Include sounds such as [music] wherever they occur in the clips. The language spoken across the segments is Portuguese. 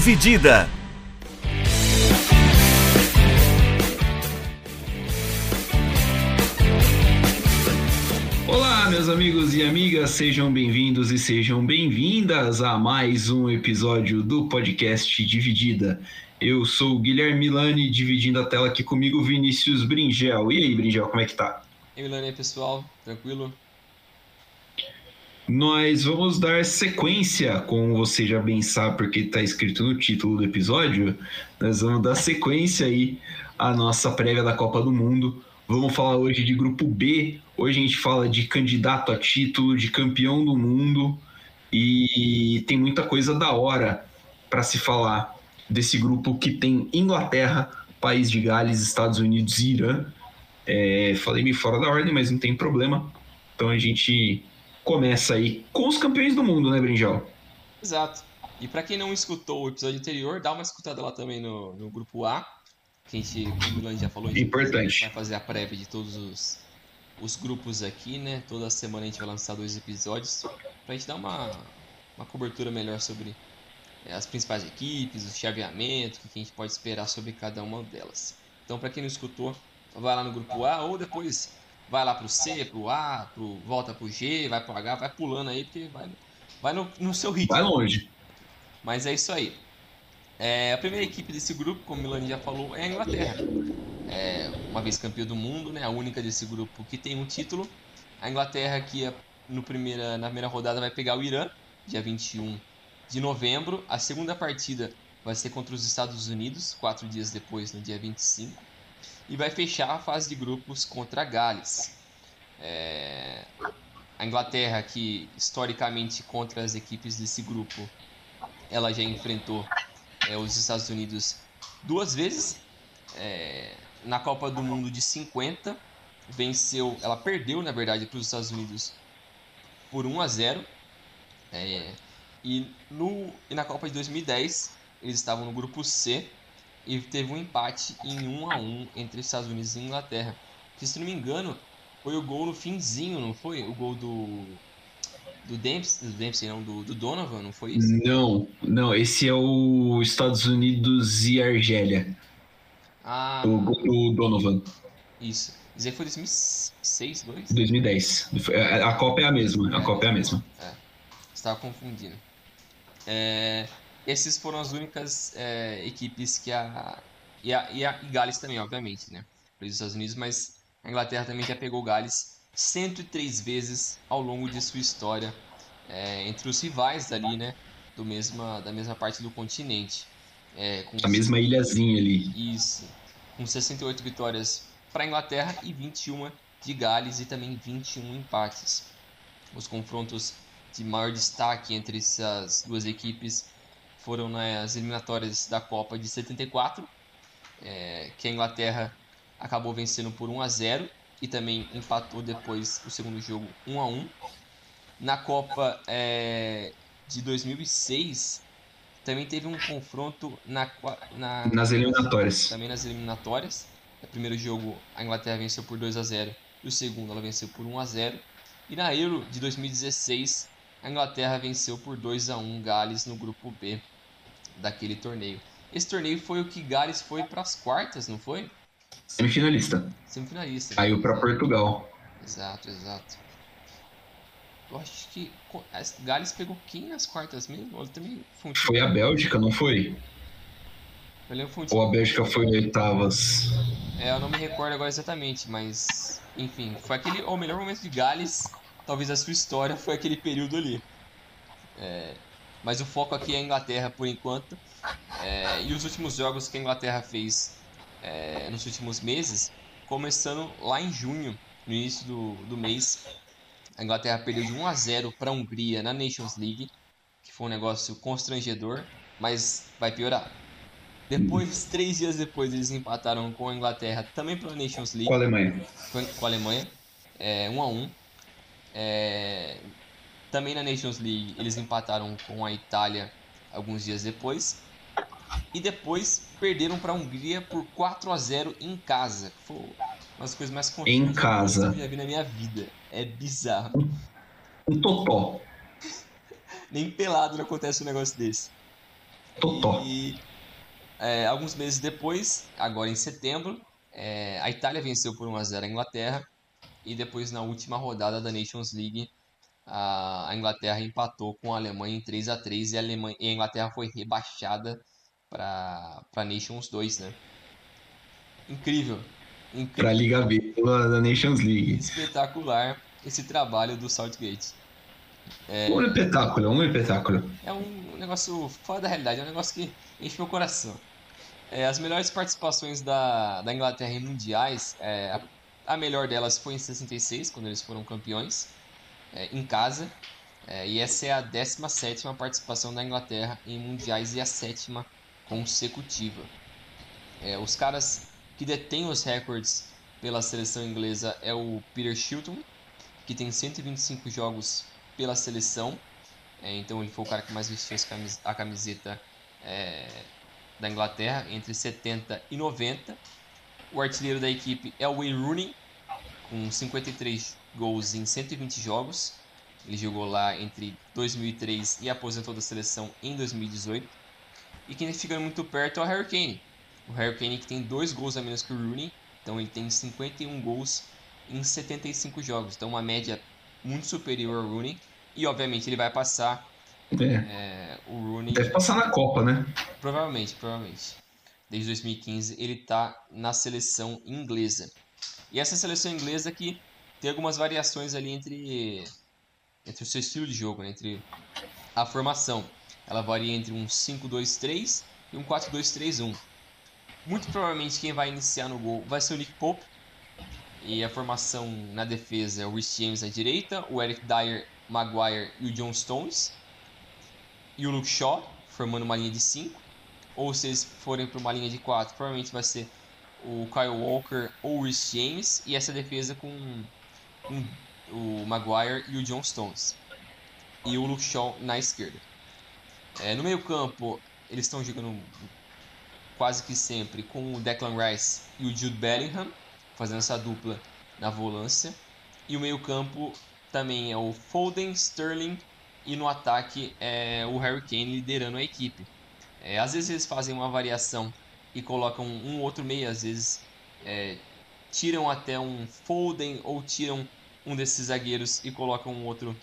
Dividida. Olá, meus amigos e amigas, sejam bem-vindos e sejam bem-vindas a mais um episódio do podcast Dividida. Eu sou o Guilherme Milani, dividindo a tela aqui comigo, Vinícius Bringel. E aí, Bringel, como é que tá? E aí, Milani, aí, pessoal, tranquilo? Nós vamos dar sequência, como você já bem sabe, porque está escrito no título do episódio, nós vamos dar sequência aí à nossa prévia da Copa do Mundo. Vamos falar hoje de grupo B. Hoje a gente fala de candidato a título, de campeão do mundo e tem muita coisa da hora para se falar desse grupo que tem Inglaterra, País de Gales, Estados Unidos e Irã. É, falei meio fora da ordem, mas não tem problema. Então a gente começa aí com os campeões do mundo, né, Brinjal? Exato. E para quem não escutou o episódio anterior, dá uma escutada lá também no, no grupo A, que a gente, como o Milan já falou, a gente Importante. vai fazer a prévia de todos os, os grupos aqui, né? Toda semana a gente vai lançar dois episódios pra gente dar uma, uma cobertura melhor sobre é, as principais equipes, o chaveamento, o que a gente pode esperar sobre cada uma delas. Então, para quem não escutou, vai lá no grupo A ou depois vai lá pro C, pro A, pro, volta pro G, vai pro H, vai pulando aí, porque vai, vai no, no seu ritmo. Vai longe. Mas é isso aí. É, a primeira equipe desse grupo, como o Milani já falou, é a Inglaterra. É, uma vez campeã do mundo, né, a única desse grupo que tem um título. A Inglaterra que é, no primeira, na primeira rodada vai pegar o Irã, dia 21 de novembro. A segunda partida vai ser contra os Estados Unidos, quatro dias depois, no dia 25 e vai fechar a fase de grupos contra Gales. É... A Inglaterra, que historicamente contra as equipes desse grupo, ela já enfrentou é, os Estados Unidos duas vezes. É... Na Copa do Mundo de 50, venceu, ela perdeu na verdade para os Estados Unidos por 1 a 0. É... E, no, e na Copa de 2010, eles estavam no grupo C e teve um empate em 1 a 1 entre Estados Unidos e Inglaterra. Que se não me engano, foi o gol no finzinho, não foi? O gol do do Dempsey, do Dempsey não, do, do Donovan, não foi isso? Não, não, esse é o Estados Unidos e Argélia. Ah. O gol do Donovan. Isso. Isso aí foi 2006, 2? 2010. A Copa é a mesma, a Copa é a mesma. É. Estava confundindo. É, esses foram as únicas é, equipes que a e, a. e a e Gales também, obviamente, né? Para os Estados Unidos, mas a Inglaterra também já pegou Gales 103 vezes ao longo de sua história é, entre os rivais ali, né? Do mesma, da mesma parte do continente. É, a mesma ilhazinha ali. Isso. Com 68 vitórias para a Inglaterra e 21 de Gales e também 21 empates. Os confrontos de maior destaque entre essas duas equipes foram nas eliminatórias da Copa de 74, é, que a Inglaterra acabou vencendo por 1 a 0 e também empatou depois o segundo jogo 1 a 1. Na Copa é, de 2006 também teve um confronto na, na, nas eliminatórias. Também nas eliminatórias. O primeiro jogo a Inglaterra venceu por 2 a 0 e o segundo ela venceu por 1 a 0. E na Euro de 2016 a Inglaterra venceu por 2 a 1 Gales no grupo B daquele torneio. Esse torneio foi o que Gales foi para as quartas, não foi? Semifinalista. Semifinalista. Caiu para Portugal. Exato, exato. Eu acho que Gales pegou quem nas quartas mesmo? também foi, um foi a Bélgica, não foi? Um Ou a Bélgica foi oitavas? É, eu não me recordo agora exatamente, mas enfim, foi aquele o melhor momento de Gales, talvez a sua história foi aquele período ali. É, mas o foco aqui é a Inglaterra por enquanto. É, e os últimos jogos que a Inglaterra fez é, nos últimos meses, começando lá em junho, no início do, do mês, a Inglaterra perdeu de 1 a 0 para a Hungria na Nations League, que foi um negócio constrangedor, mas vai piorar. Depois, três dias depois, eles empataram com a Inglaterra também pela Nations League. Com a Alemanha. Com a Alemanha. É, 1 a 1 é, também na Nations League eles empataram com a Itália alguns dias depois. E depois perderam para a Hungria por 4 a 0 em casa. Foi uma das coisas mais em casa. que eu já vi na minha vida. É bizarro. Um, um totó. [laughs] Nem pelado não acontece um negócio desse. Totó. E é, alguns meses depois, agora em setembro, é, a Itália venceu por 1 a 0 a Inglaterra e depois na última rodada da Nations League a Inglaterra empatou com a Alemanha em 3 a 3 e a, Alemanha, e a Inglaterra foi rebaixada para a Nations 2, né? Incrível. Incrível. Para a Liga B da Nations League. Espetacular esse trabalho do Southgate. É, um espetáculo, um espetáculo. É um negócio fora da realidade, é um negócio que enche meu coração. É, as melhores participações da, da Inglaterra em mundiais, é, a, a, melhor delas foi em 66, quando eles foram campeões, é, em casa. É, e essa é a 17 participação da Inglaterra em mundiais e a sétima consecutiva. É, os caras que detêm os recordes pela seleção inglesa é o Peter Shilton, que tem 125 jogos pela seleção. É, então ele foi o cara que mais vestiu a camiseta é, da Inglaterra entre 70 e 90. O artilheiro da equipe é o Wayne Rooney, com 53 gols em 120 jogos. Ele jogou lá entre 2003 e aposentou da seleção em 2018. E quem fica muito perto é o Harry Kane. O Harry Kane que tem dois gols a menos que o Rooney, então ele tem 51 gols em 75 jogos, então uma média muito superior ao Rooney. E obviamente ele vai passar é. É, o Rooney. Deve passar na Copa, né? Provavelmente, provavelmente. Desde 2015 ele está na seleção inglesa. E essa seleção inglesa que tem algumas variações ali entre, entre o seu estilo de jogo, né? entre a formação. Ela varia entre um 5-2-3 e um 4-2-3-1. Muito provavelmente quem vai iniciar no gol vai ser o Nick Pope. E a formação na defesa é o Rich James à direita, o Eric Dyer, Maguire e o John Stones e o Luke Shaw, formando uma linha de 5. Ou se eles forem para uma linha de 4, provavelmente vai ser o Kyle Walker ou o Rhys James. E essa defesa com, o Maguire e o John Stones. E o Luke Shaw na esquerda. É, no meio campo, eles estão jogando quase que sempre com o Declan Rice e o Jude Bellingham, fazendo essa dupla na volância. E o meio campo também é o Foden, Sterling e no ataque é o Harry Kane liderando a equipe. É, às vezes eles fazem uma variação e colocam um outro meio, às vezes é, tiram até um Foden ou tiram um desses zagueiros e colocam um outro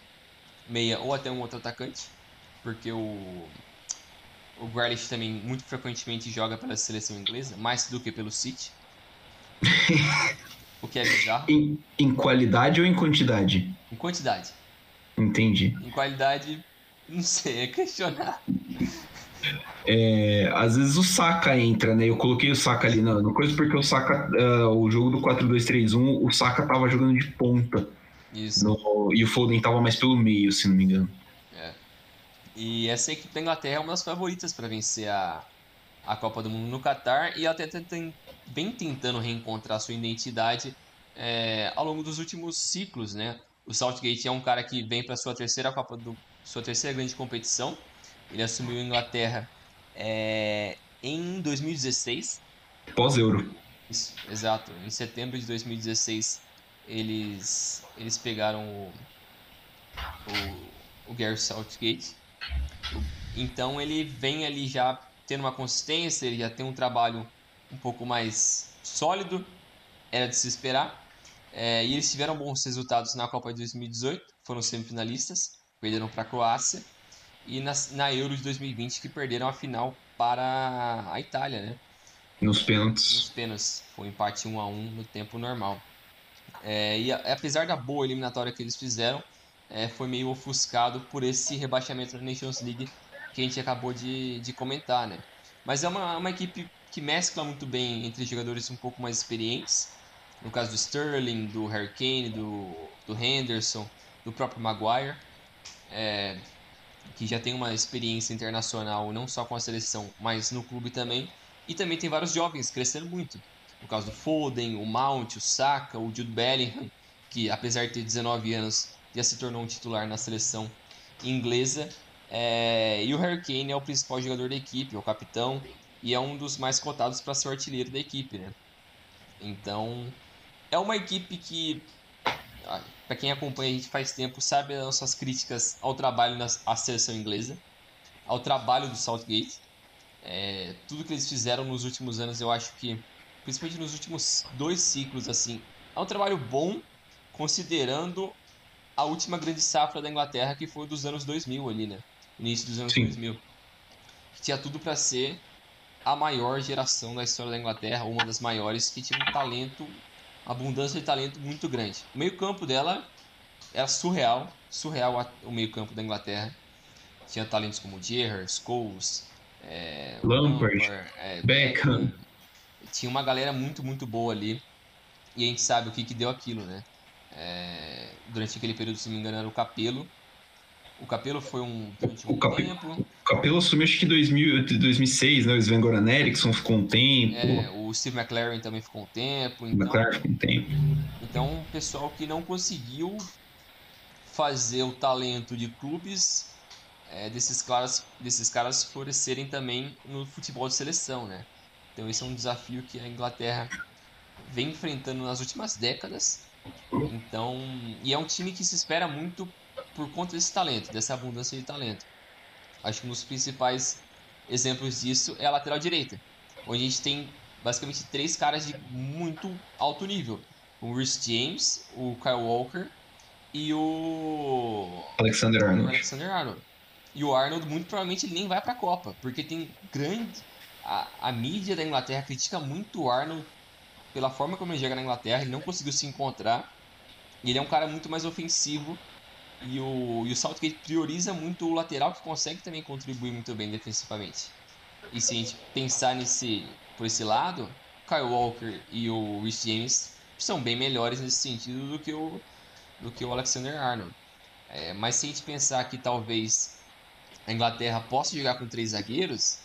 meia ou até um outro atacante, porque o o Grealish também muito frequentemente joga pela seleção inglesa, mais do que pelo City. [laughs] o que é bizarro. Em, em qualidade ou em quantidade? Em quantidade. Entendi. Em qualidade, não sei, é questionar. É, às vezes o Saka entra, né? Eu coloquei o Saka ali na, coisa porque o Saka, uh, o jogo do 4-2-3-1, o Saka tava jogando de ponta. Isso. No, e o Foden tava mais pelo meio, se não me engano. É. E essa equipe da Inglaterra é uma das favoritas para vencer a, a Copa do Mundo no Catar e até tem, vem tentando reencontrar sua identidade é, ao longo dos últimos ciclos, né? O Southgate é um cara que vem para sua terceira Copa do sua terceira grande competição. Ele assumiu a Inglaterra é, em 2016. Pós-Euro. Isso, exato. Em setembro de 2016 eles eles pegaram o o, o Gary Southgate. Então ele vem ali já tendo uma consistência, ele já tem um trabalho um pouco mais sólido, era de se esperar. É, e eles tiveram bons resultados na Copa de 2018, foram semifinalistas, perderam para a Croácia. E na, na Euro de 2020, que perderam a final para a Itália, né? Nos pênaltis. Nos pênaltis. Foi um empate 1 a 1 no tempo normal. É, e apesar da boa eliminatória que eles fizeram, é, foi meio ofuscado por esse rebaixamento na Nations League que a gente acabou de, de comentar, né? Mas é uma, uma equipe que mescla muito bem entre jogadores um pouco mais experientes no caso do Sterling, do Harry Kane, do, do Henderson, do próprio Maguire, é, que já tem uma experiência internacional não só com a seleção, mas no clube também. E também tem vários jovens crescendo muito. No caso do Foden, o Mount, o Saka, o Jude Bellingham, que apesar de ter 19 anos já se tornou um titular na seleção inglesa. É, e o Harry Kane é o principal jogador da equipe, é o capitão e é um dos mais cotados para ser o artilheiro da equipe, né? Então, é uma equipe que, para quem acompanha a gente faz tempo, sabe as nossas críticas ao trabalho da seleção inglesa, ao trabalho do Southgate. É, tudo que eles fizeram nos últimos anos, eu acho que, principalmente nos últimos dois ciclos, assim, é um trabalho bom, considerando a última grande safra da Inglaterra, que foi dos anos 2000 ali, né? Início dos anos Sim. 2000. Que tinha tudo para ser a maior geração da história da Inglaterra, uma das maiores, que tinha um talento, abundância de talento muito grande. O meio-campo dela era surreal, surreal o meio-campo da Inglaterra. Tinha talentos como Gerrard, Scholes, é, Lampard, Lampard é, Beckham. Tinha uma galera muito, muito boa ali. E a gente sabe o que, que deu aquilo, né? É, durante aquele período, se não me engano, era o Capelo. O Capelo foi um, durante um o Cap... tempo. O Capelo assumiu acho que em 2006, né? O Sven Goran Eriksson ficou um tempo. É, o Steve McLaren também ficou um tempo. Então, McLaren ficou um tempo. Então, um pessoal que não conseguiu fazer o talento de clubes é, desses, caras, desses caras florescerem também no futebol de seleção, né? Então esse é um desafio que a Inglaterra vem enfrentando nas últimas décadas. Então, e é um time que se espera muito por conta desse talento, dessa abundância de talento. Acho que um dos principais exemplos disso é a lateral direita, onde a gente tem basicamente três caras de muito alto nível: o Rhys James, o Kyle Walker e o Alexander Arnold. Alexander Arnold. E o Arnold muito provavelmente ele nem vai para a Copa, porque tem grande a, a mídia da Inglaterra critica muito o Arnold pela forma como ele joga na Inglaterra, ele não conseguiu se encontrar. Ele é um cara muito mais ofensivo e o, e o Southgate prioriza muito o lateral que consegue também contribuir muito bem defensivamente. E se a gente pensar nesse, por esse lado, Kyle Walker e o Rhys James são bem melhores nesse sentido do que o, do que o Alexander Arnold. É, mas se a gente pensar que talvez a Inglaterra possa jogar com três zagueiros,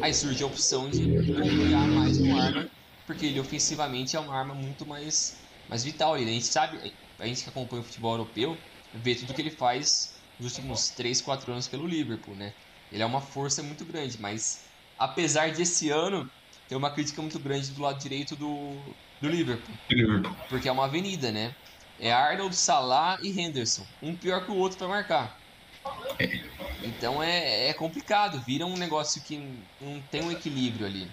aí surge a opção de confiar mais no Arnold, porque ele ofensivamente é uma arma muito mais, mais vital. A gente sabe, a gente que acompanha o futebol europeu, vê tudo que ele faz nos últimos 3, 4 anos pelo Liverpool, né? Ele é uma força muito grande, mas apesar de esse ano ter uma crítica muito grande do lado direito do, do Liverpool. Liverpool. Porque é uma avenida, né? É Arnold, Salah e Henderson. Um pior que o outro para marcar. É. Então é, é complicado, vira um negócio que não tem um equilíbrio ali.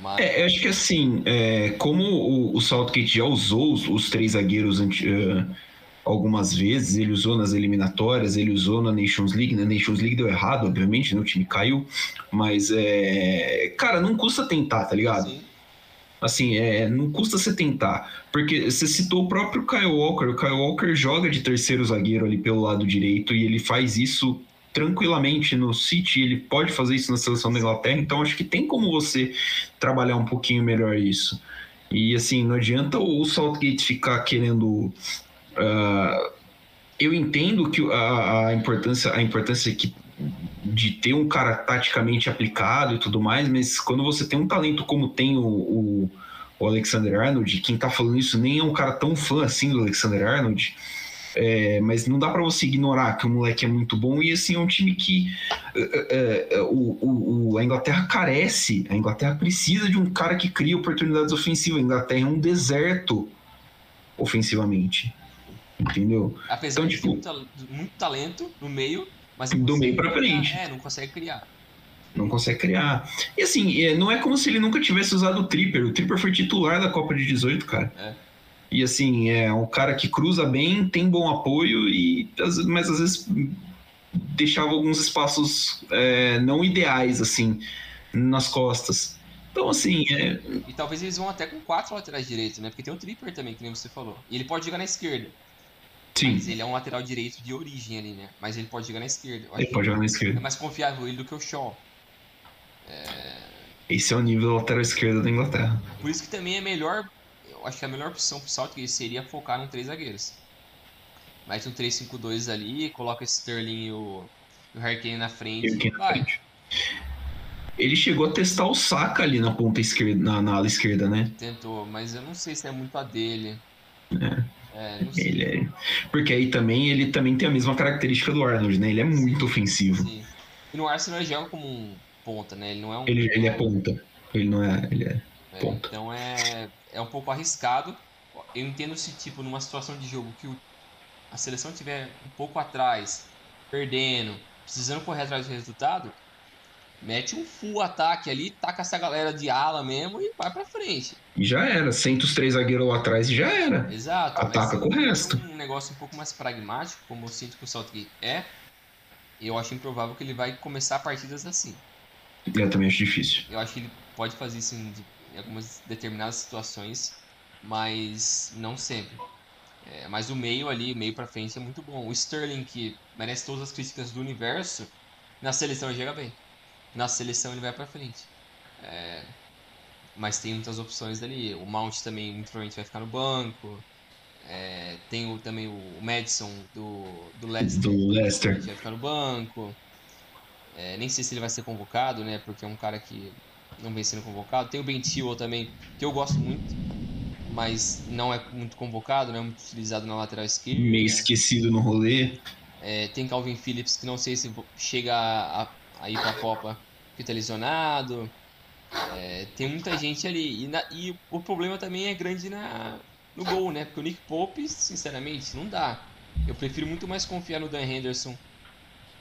Mas... É, eu acho que assim, é, como o, o Southgate já usou os, os três zagueiros anti, uh, algumas vezes, ele usou nas eliminatórias, ele usou na Nations League, na Nations League deu errado, obviamente, né, o time caiu, mas é, cara, não custa tentar, tá ligado? Sim. Assim, é, não custa você tentar. Porque você citou o próprio Kyle Walker. O Kyle Walker joga de terceiro zagueiro ali pelo lado direito e ele faz isso tranquilamente no City. Ele pode fazer isso na seleção da Inglaterra. Então acho que tem como você trabalhar um pouquinho melhor isso. E assim, não adianta o Southgate ficar querendo. Uh, eu entendo que a, a, importância, a importância que de ter um cara taticamente aplicado e tudo mais, mas quando você tem um talento como tem o, o, o Alexander Arnold, quem tá falando isso nem é um cara tão fã assim do Alexander Arnold, é, mas não dá para você ignorar que o moleque é muito bom e assim é um time que é, é, o, o, a Inglaterra carece, a Inglaterra precisa de um cara que cria oportunidades ofensivas. A Inglaterra é um deserto ofensivamente, entendeu? Apesar então, de tipo, muito, muito talento no meio, mas do meio para frente. É, não consegue criar. Não consegue criar. E assim, é, não é como se ele nunca tivesse usado o Tripper. O Tripper foi titular da Copa de 18, cara. É. E assim, é um cara que cruza bem, tem bom apoio, e mas às vezes deixava alguns espaços é, não ideais, assim, nas costas. Então, assim. É... E talvez eles vão até com quatro laterais direitos, né? Porque tem o Tripper também, que nem você falou. E ele pode jogar na esquerda. Sim. Mas ele é um lateral direito de origem ali, né? Mas ele pode jogar na esquerda. ele pode jogar na esquerda. É mais confiável ele do que o Shaw. É... Esse é o nível lateral esquerda da Inglaterra. Por isso que também é melhor. Eu acho que a melhor opção pro Southgate seria focar no três zagueiros. Mete um 3-5-2 ali, coloca Sterling e o, o Harry Kane na frente. E vai. Frente. Ele chegou a testar o Saka ali na ponta esquerda, na, na ala esquerda, né? Tentou, mas eu não sei se é muito a dele. É. É, ele é... Porque aí também ele também tem a mesma característica do Arnold, né? Ele é muito Sim. ofensivo. Sim. E no Arsenal ele joga como um ponta, né? Ele não é um. Ele, ele é ponta. Ele não é. Ele é, é ponta. Então é, é um pouco arriscado. Eu entendo se, tipo, numa situação de jogo que o, a seleção tiver um pouco atrás, perdendo, precisando correr atrás do resultado, mete um full ataque ali, taca essa galera de ala mesmo e vai pra frente. E já era. Senta os três zagueiros lá atrás e já era. Exato. Ataca com o resto. Um negócio um pouco mais pragmático, como eu sinto que o Southgate é, eu acho improvável que ele vai começar partidas assim. Eu também acho difícil. Eu acho que ele pode fazer isso em, algumas determinadas situações, mas não sempre. É, mas o meio ali, meio pra frente é muito bom. O Sterling, que merece todas as críticas do universo, na seleção ele chega bem. Na seleção ele vai pra frente. É, mas tem muitas opções dali. O Mount também, muito provavelmente, vai ficar no banco. É, tem o, também o Madison do, do Leicester. Do Leicester. Vai ficar no banco. É, nem sei se ele vai ser convocado, né? Porque é um cara que não vem sendo convocado. Tem o Ben Chilwell também, que eu gosto muito, mas não é muito convocado, não é muito utilizado na lateral esquerda. Meio esquecido no rolê. É, tem Calvin Phillips, que não sei se chega a, a ir pra Copa, que tá lesionado. É, tem muita gente ali. E, na, e, o problema também é grande na, no gol, né? Porque o Nick Pope, sinceramente, não dá. Eu prefiro muito mais confiar no Dan Henderson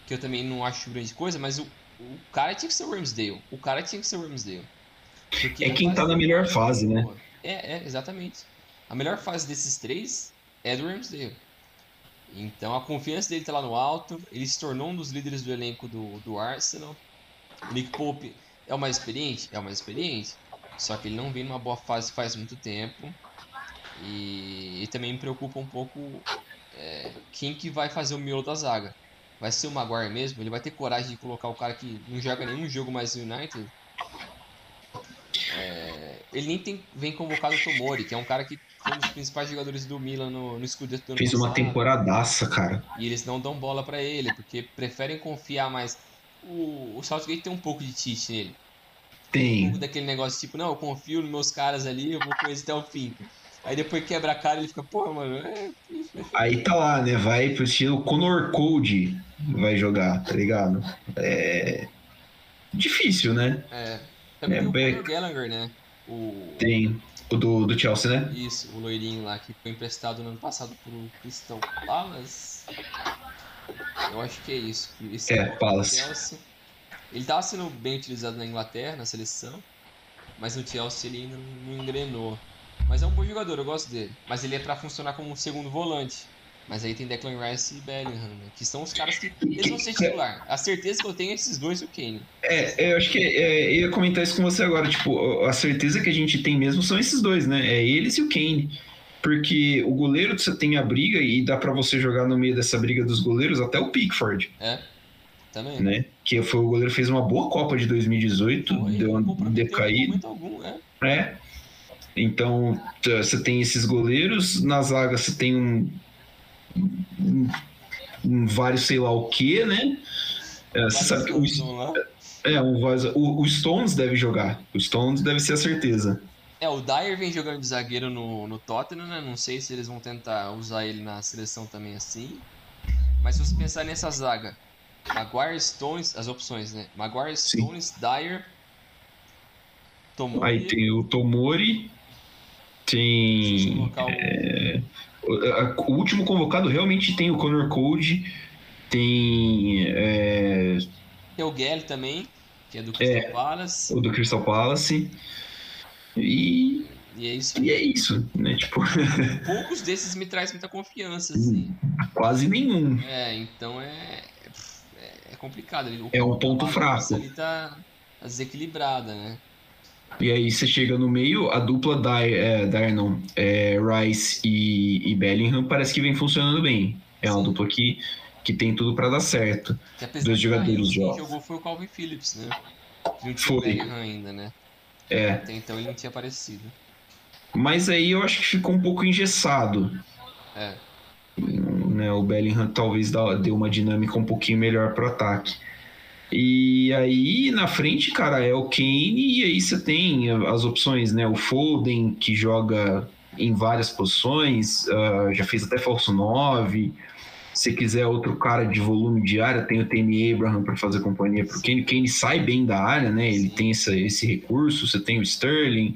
que eu também não acho grande coisa, mas o, o cara tinha que ser o Ramsdale. O cara tinha que ser o Ramsdale. Porque é quem tá na melhor fase, né? É, é, exatamente. A melhor fase desses três é do Ramsdale. Então a confiança dele tá lá no alto. Ele se tornou um dos líderes do elenco do, do Arsenal. O Nick Pope é o mais experiente? É o mais experiente. Só que ele não vem numa boa fase faz muito tempo. E, e também me preocupa um pouco é, quem que vai fazer o miolo da zaga vai ser o Maguire mesmo? Ele vai ter coragem de colocar o cara que não joga nenhum jogo mais no United? É, ele nem tem, vem convocado o Tomori, que é um cara que um dos principais jogadores do Milan no, no Scudetto do ano Fez uma temporadaça, cara. E eles não dão bola para ele, porque preferem confiar mais. O, o Southgate tem um pouco de tite nele. Tem. Um pouco daquele negócio tipo, não, eu confio nos meus caras ali, eu vou com eles até o fim. Aí depois quebra a cara e ele fica, pô, mano, é. Aí tá lá, né? Vai pro estilo Conor Code vai jogar, tá ligado? É. Difícil, né? É. Também é, tem o Conor Gallagher, né? O... Tem. O do, do Chelsea, né? Isso, o loirinho lá que foi emprestado no ano passado pro Crystal Palace. Eu acho que é isso. Esse é, Palace. Chelsea. Ele tava sendo bem utilizado na Inglaterra, na seleção, mas no Chelsea ele ainda não engrenou. Mas é um bom jogador, eu gosto dele. Mas ele é para funcionar como um segundo volante. Mas aí tem Declan Rice e Bellingham, né? que são os caras que eles vão ser titular. A certeza que eu tenho é esses dois e o Kane. É, eu acho que é, eu ia comentar isso com você agora. Tipo, a certeza que a gente tem mesmo são esses dois, né? É eles e o Kane. Porque o goleiro você tem a briga e dá para você jogar no meio dessa briga dos goleiros até o Pickford. É. Também. Né? Que foi o goleiro fez uma boa Copa de 2018, Pô, deu uma decaída. Algum, é. é. Então, você tem esses goleiros, na zaga você tem um, um, vários sei lá o que, né? É, você sabe que o, é, um, o, o Stones deve jogar. O Stones deve ser a certeza. É, o Dyer vem jogando de zagueiro no, no Tottenham, né? Não sei se eles vão tentar usar ele na seleção também assim. Mas se você pensar nessa zaga, Maguire, Stones, as opções, né? Maguire, Stones, Sim. Dyer, Tomori. Aí tem o Tomori, tem. É, o, último convocado realmente tem o Connor Code, tem. É, tem o Gale também, que é do Crystal é, Palace. O do Crystal Palace. E. E é isso. E é isso, né? Tipo... [laughs] Poucos desses me traz muita confiança, assim. Quase nenhum. É, então é. É complicado. O é um ponto fraco. Ali tá desequilibrada, né? E aí você chega no meio, a dupla Dyer, é, não, é, Rice e, e, Bellingham parece que vem funcionando bem. É uma Sim. dupla que, que tem tudo para dar certo. Dois jogadores jovens. Quem jogou foi o Calvin Phillips, né? Não foi. o Bellingham ainda, né? É. Até então ele não tinha aparecido. Mas aí eu acho que ficou um pouco engessado. É. Né, o Bellingham talvez dê uma dinâmica um pouquinho melhor pro ataque. E aí na frente, cara, é o Kane, e aí você tem as opções, né? O Foden, que joga em várias posições, uh, já fez até falso 9. Se quiser outro cara de volume de área, tem o Temi Abraham para fazer companhia para o Kane. Kane sai bem da área, né? Ele tem essa, esse recurso. Você tem o Sterling.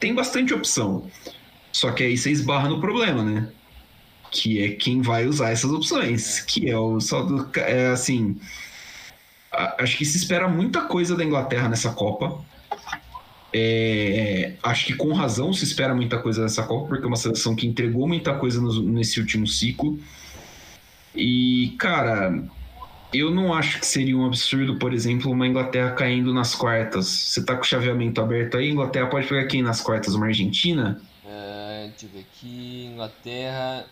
Tem bastante opção. Só que aí você esbarra no problema, né? Que é quem vai usar essas opções. Que é o só do. É assim acho que se espera muita coisa da Inglaterra nessa Copa. É, acho que com razão se espera muita coisa dessa Copa, porque é uma seleção que entregou muita coisa no, nesse último ciclo. E, cara, eu não acho que seria um absurdo, por exemplo, uma Inglaterra caindo nas quartas. Você tá com o chaveamento aberto aí, Inglaterra pode pegar quem nas quartas? Uma Argentina? Uh, deixa eu ver aqui. Inglaterra,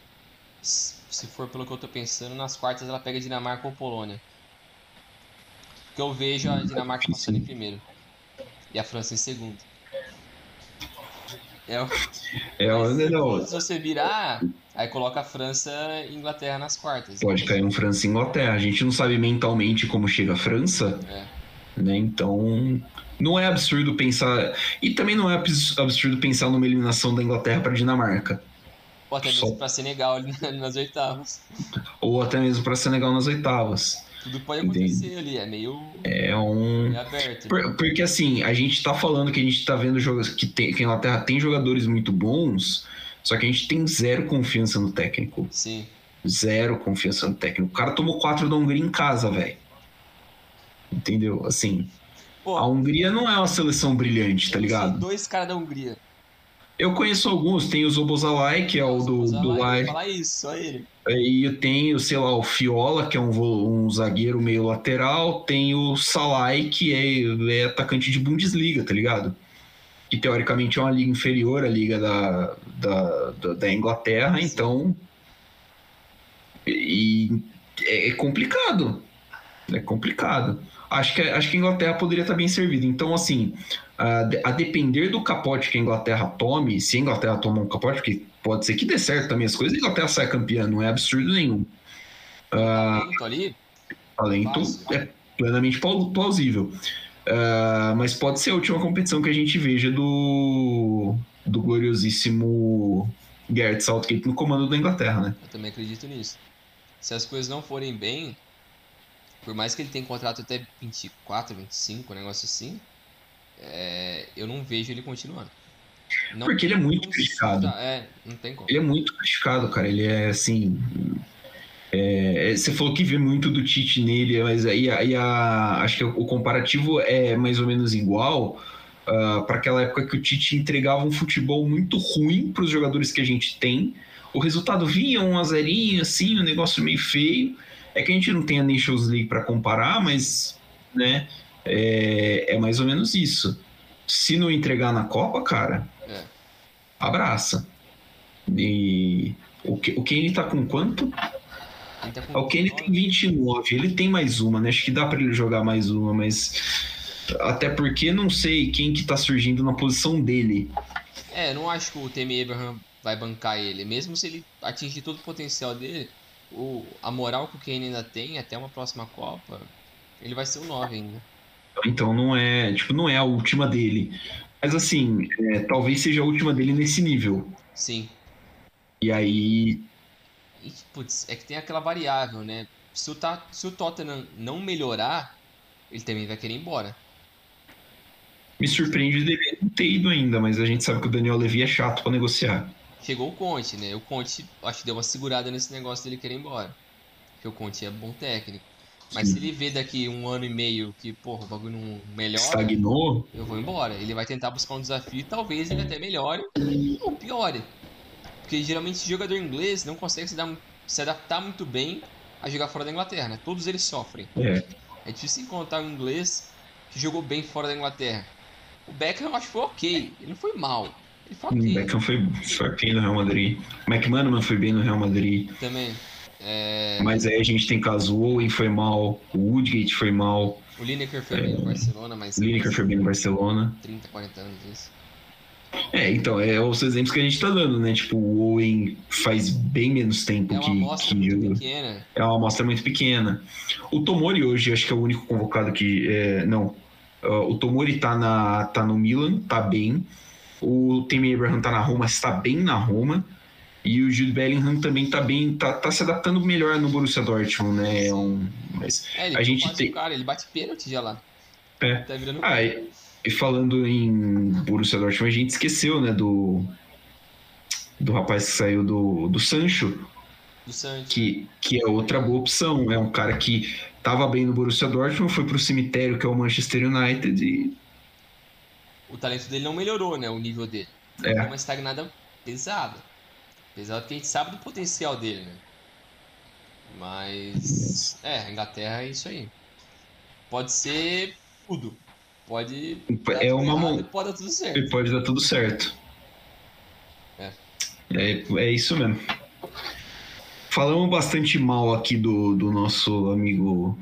se for pelo que eu tô pensando, nas quartas ela pega Dinamarca ou Polônia. Porque eu vejo a Dinamarca passando em primeiro. E a França em segundo. É, é se, não. se você virar, aí coloca a França e Inglaterra nas quartas. Pode cair um França e Inglaterra. A gente não sabe mentalmente como chega a França, é. né? Então, não é absurdo pensar. E também não é absurdo pensar numa eliminação da Inglaterra para Dinamarca. Ou até mesmo Só... para Senegal nas oitavas. Ou até mesmo para Senegal nas oitavas. Tudo pode acontecer Entendi. ali, é meio. É um. É aberto. Por, porque assim, a gente tá falando que a gente tá vendo jogos que, tem, que a Inglaterra tem jogadores muito bons, só que a gente tem zero confiança no técnico. Sim. Zero confiança no técnico. O cara tomou quatro da Hungria em casa, velho. Entendeu? Assim. Pô, a Hungria não é uma seleção brilhante, tá ligado? Dois caras da Hungria. Eu conheço alguns, tem o Zobozalai, que é o do, do falar isso, só ele. E eu tenho, sei lá, o Fiola, que é um, um zagueiro meio lateral. Tem o Salai, que é, é, atacante de Bundesliga, tá ligado? Que teoricamente é uma liga inferior à liga da, da, da, da Inglaterra, Sim. então. E é, é complicado. É complicado acho que, acho que a Inglaterra poderia estar bem servida. Então, assim, a, depender do capote que a Inglaterra tome, se a Inglaterra tomar um capote, porque pode ser que dê certo também as coisas, a Inglaterra sai campeã, não é absurdo nenhum. talento ali? Talento é plenamente plausível. Uh, mas pode ser a última competição que a gente veja do, do gloriosíssimo Garrett Southgate no comando da Inglaterra, né? Eu também acredito nisso. Se as coisas não forem bem, por mais que ele tenha contrato até 24, 25, um negócio assim, é, eu não vejo ele continuando. Não Porque ele é muito criticado. É, não tem como. Ele é muito criticado, cara. Ele é assim. É, você falou que vê muito do Tite nele, mas aí, aí a, acho que o comparativo é mais ou menos igual uh, ah, para aquela época que o Tite entregava um futebol muito ruim para os jogadores que a gente tem. O resultado vinha um azerinho, assim, um negócio meio feio. É que a gente não tem a Nations League para comparar, mas né, é, é, mais ou menos isso. Se não entregar na Copa, cara, é. abraça. E o, o Kane tá com quanto? Tá com o Kane tem 29, ele tem mais uma, né? Acho que dá para ele jogar mais uma, mas até porque não sei quem que tá surgindo na posição dele. É, não acho que o Temi Abraham vai bancar ele, mesmo se ele atingir todo o potencial dele o, a moral que o Kane ainda tem até uma próxima Copa, ele vai ser o 9 ainda. Então não é, tipo, não é a última dele. Mas assim, é, talvez seja a última dele nesse nível. Sim. E aí. E, putz, é que tem aquela variável, né? Se o, se o Tottenham não melhorar, ele também vai querer ir embora. Me surpreende dele não ter ido ainda, mas a gente sabe que o Daniel Levy é chato para negociar chegou o Conte, né? O Conte, acho que deu uma segurada nesse negócio dele querer ir embora. Porque o Conte é bom técnico. Mas Sim. se ele vê daqui um ano e meio que, porra, o bagulho não melhora. Estagnou? Eu vou embora. Ele vai tentar buscar um desafio e talvez ele até melhore ou piore. Porque geralmente esse jogador inglês não consegue se, dar, se adaptar muito bem a jogar fora da Inglaterra, né? Todos eles sofrem. É. É difícil encontrar um inglês que jogou bem fora da Inglaterra. O Beckham eu acho que foi ok. Ele não foi mal. Okay. Beckham foi, foi bem no Real Madrid. McManaman foi bem no Real Madrid. Também. É... Mas aí a gente tem caso o Owen foi mal, o Woodgate foi mal. O Lineker foi é... bem no Barcelona, mas. O Lineker foi bem no Barcelona. 30, 40 anos isso. É, então, é os exemplos que a gente tá dando, né? Tipo, o Owen faz bem menos tempo é que. É uma amostra muito pequena. É uma amostra muito pequena. O Tomori hoje, acho que é o único convocado que. É... Não. Uh, o Tomori tá, na, tá no Milan, tá bem. O Tammy Abraham tá na Roma, está bem na Roma. E o Jude Bellingham também tá bem, tá, tá se adaptando melhor no Borussia Dortmund, né? É um, mas é, a gente tem. Cara, ele bate pênalti já lá. É. Tá virando ah, e, e, falando em Borussia Dortmund, a gente esqueceu, né, do do rapaz que saiu do, do Sancho, Do Santos. Que, que é outra boa opção. É um cara que estava bem no Borussia Dortmund, foi para o cemitério, que é o Manchester United, e o talento dele não melhorou, né? O nível dele. É. uma estagnada pesada. Pesado que a gente sabe do potencial dele, né? Mas. É, a Inglaterra é isso aí. Pode ser tudo. Pode. É uma mão. Pode dar tudo certo. Pode dar tudo certo. É. É, é isso mesmo. Falamos bastante mal aqui do, do nosso amigo.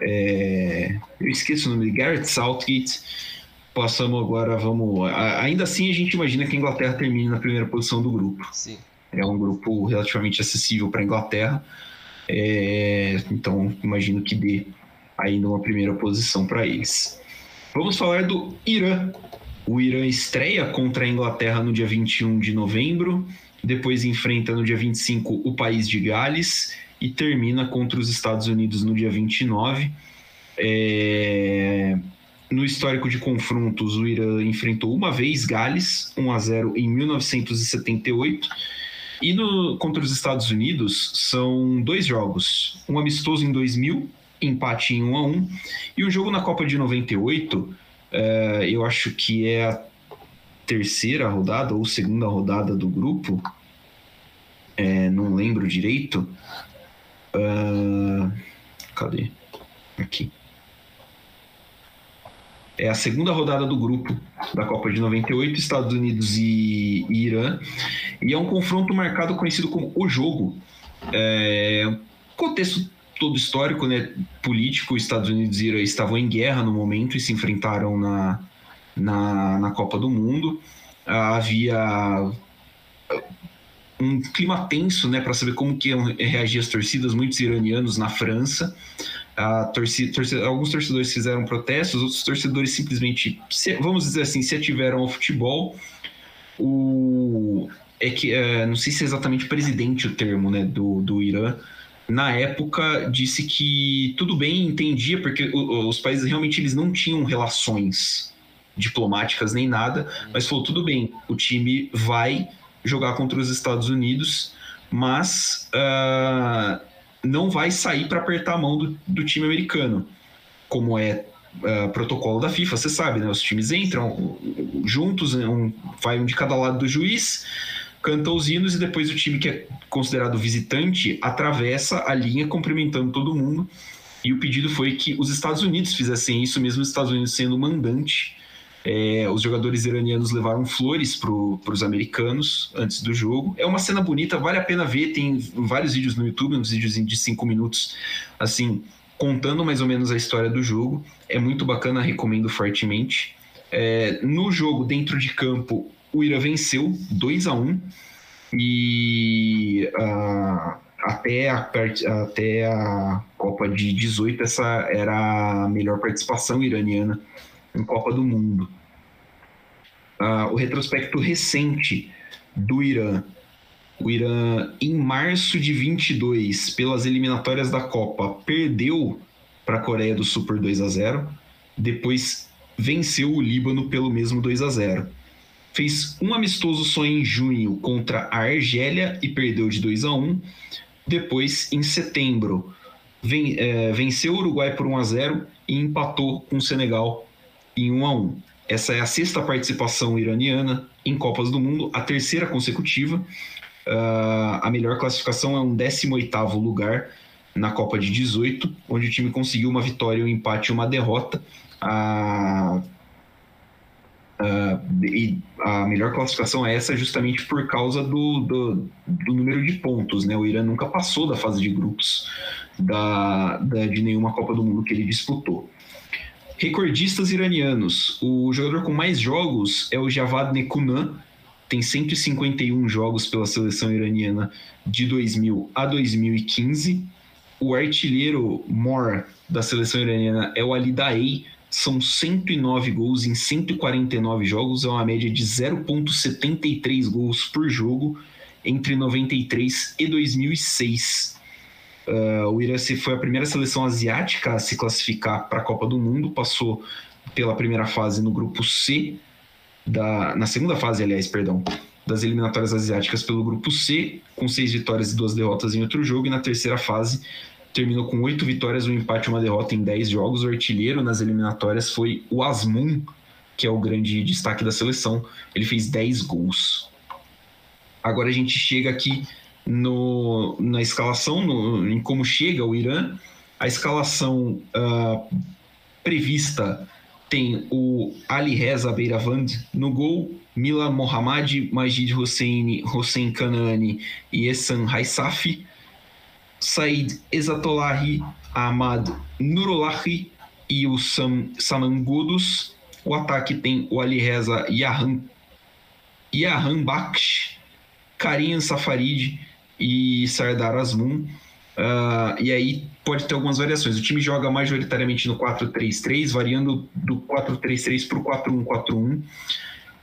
É, eu esqueço o nome dele, Garrett Southgate passamos agora, vamos. Ainda assim, a gente imagina que a Inglaterra termine na primeira posição do grupo. Sim. É um grupo relativamente acessível para a Inglaterra. É, então, imagino que dê ainda uma primeira posição para eles. Vamos falar do Irã. O Irã estreia contra a Inglaterra no dia 21 de novembro, depois enfrenta no dia 25 o país de Gales e termina contra os Estados Unidos no dia 29. É, no histórico de confrontos, o Irã enfrentou uma vez Gales, 1 a 0 em 1978. E contra os Estados Unidos são dois jogos, um amistoso em 2000, empate em 1 a 1 e um jogo na Copa de 98, é, eu acho que é a terceira rodada ou segunda rodada do grupo, é, não lembro direito. Uh, cadê? Aqui. É a segunda rodada do grupo da Copa de 98, Estados Unidos e, e Irã. E é um confronto marcado conhecido como o jogo. É, contexto todo histórico, né, político, Estados Unidos e Irã estavam em guerra no momento e se enfrentaram na, na, na Copa do Mundo. havia um clima tenso, né, para saber como que iam reagir as torcidas, muitos iranianos na França torcida, torcida, alguns torcedores fizeram protestos, outros torcedores simplesmente, se, vamos dizer assim, se ativeram ao futebol. O, é que, é, não sei se é exatamente presidente o termo né, do, do Irã, na época disse que tudo bem, entendia, porque os países realmente eles não tinham relações diplomáticas nem nada, mas falou tudo bem, o time vai jogar contra os Estados Unidos, mas uh, não vai sair para apertar a mão do, do, time americano, como é uh, protocolo da FIFA, você sabe, né? Os times entram juntos, um, vai um de cada lado do juiz, canta os hinos e depois o time que é considerado visitante atravessa a linha cumprimentando todo mundo. E o pedido foi que os Estados Unidos fizessem isso, mesmo os Estados Unidos sendo mandante é, os jogadores iranianos levaram flores para os americanos antes do jogo. É uma cena bonita, vale a pena ver. Tem vários vídeos no YouTube, uns vídeos de cinco minutos, assim, contando mais ou menos a história do jogo. É muito bacana, recomendo fortemente. É, no jogo, dentro de campo, o Irã venceu 2 a 1 e uh, até, a, até a Copa de 18 essa era a melhor participação iraniana em Copa do Mundo. Ah, o retrospecto recente do Irã. O Irã, em março de 22, pelas eliminatórias da Copa, perdeu para a Coreia do Sul por 2 a 0. Depois venceu o Líbano pelo mesmo 2 a 0. Fez um amistoso só em junho contra a Argélia e perdeu de 2 a 1. Depois, em setembro, eh, venceu o Uruguai por 1 a 0 e empatou com o Senegal em 1 a 1. Essa é a sexta participação iraniana em Copas do Mundo, a terceira consecutiva. Uh, a melhor classificação é um 18º lugar na Copa de 18, onde o time conseguiu uma vitória, um empate e uma derrota. Uh, uh, e a melhor classificação é essa justamente por causa do, do, do, número de pontos. Né? O Irã nunca passou da fase de grupos da, da, de nenhuma Copa do Mundo que ele disputou. Recordistas iranianos. O jogador com mais jogos é o Javad Nekunan, tem 151 jogos pela seleção iraniana de 2000 a 2015. O artilheiro mor da seleção iraniana é o Ali Daei, são 109 gols em 149 jogos, é uma média de 0,73 gols por jogo entre 93 e 2006. Uh, o Irã foi a primeira seleção asiática a se classificar para a Copa do Mundo, passou pela primeira fase no grupo C, da, na segunda fase, aliás, perdão, das eliminatórias asiáticas pelo grupo C, com seis vitórias e duas derrotas em outro jogo, e na terceira fase terminou com oito vitórias, um empate e uma derrota em dez jogos. O artilheiro nas eliminatórias foi o Asmun, que é o grande destaque da seleção. Ele fez dez gols. Agora a gente chega aqui no, na escalação, no, em como chega o Irã. A escalação uh, prevista tem o Ali Reza Beiravand no gol, Milan Mohammad, Majid Hossein, Hossein Kanani e Essan Haisafi, Said Ezatolahi, Ahmad Nurulahi e o Sam, Samangudos. O ataque tem o Ali Reza Yahan, Yahan Baksh, Karim Safarid e Sardar Azmun. Uh, e aí pode ter algumas variações. O time joga majoritariamente no 4-3-3, variando do 4-3-3 para o 4-1-4-1.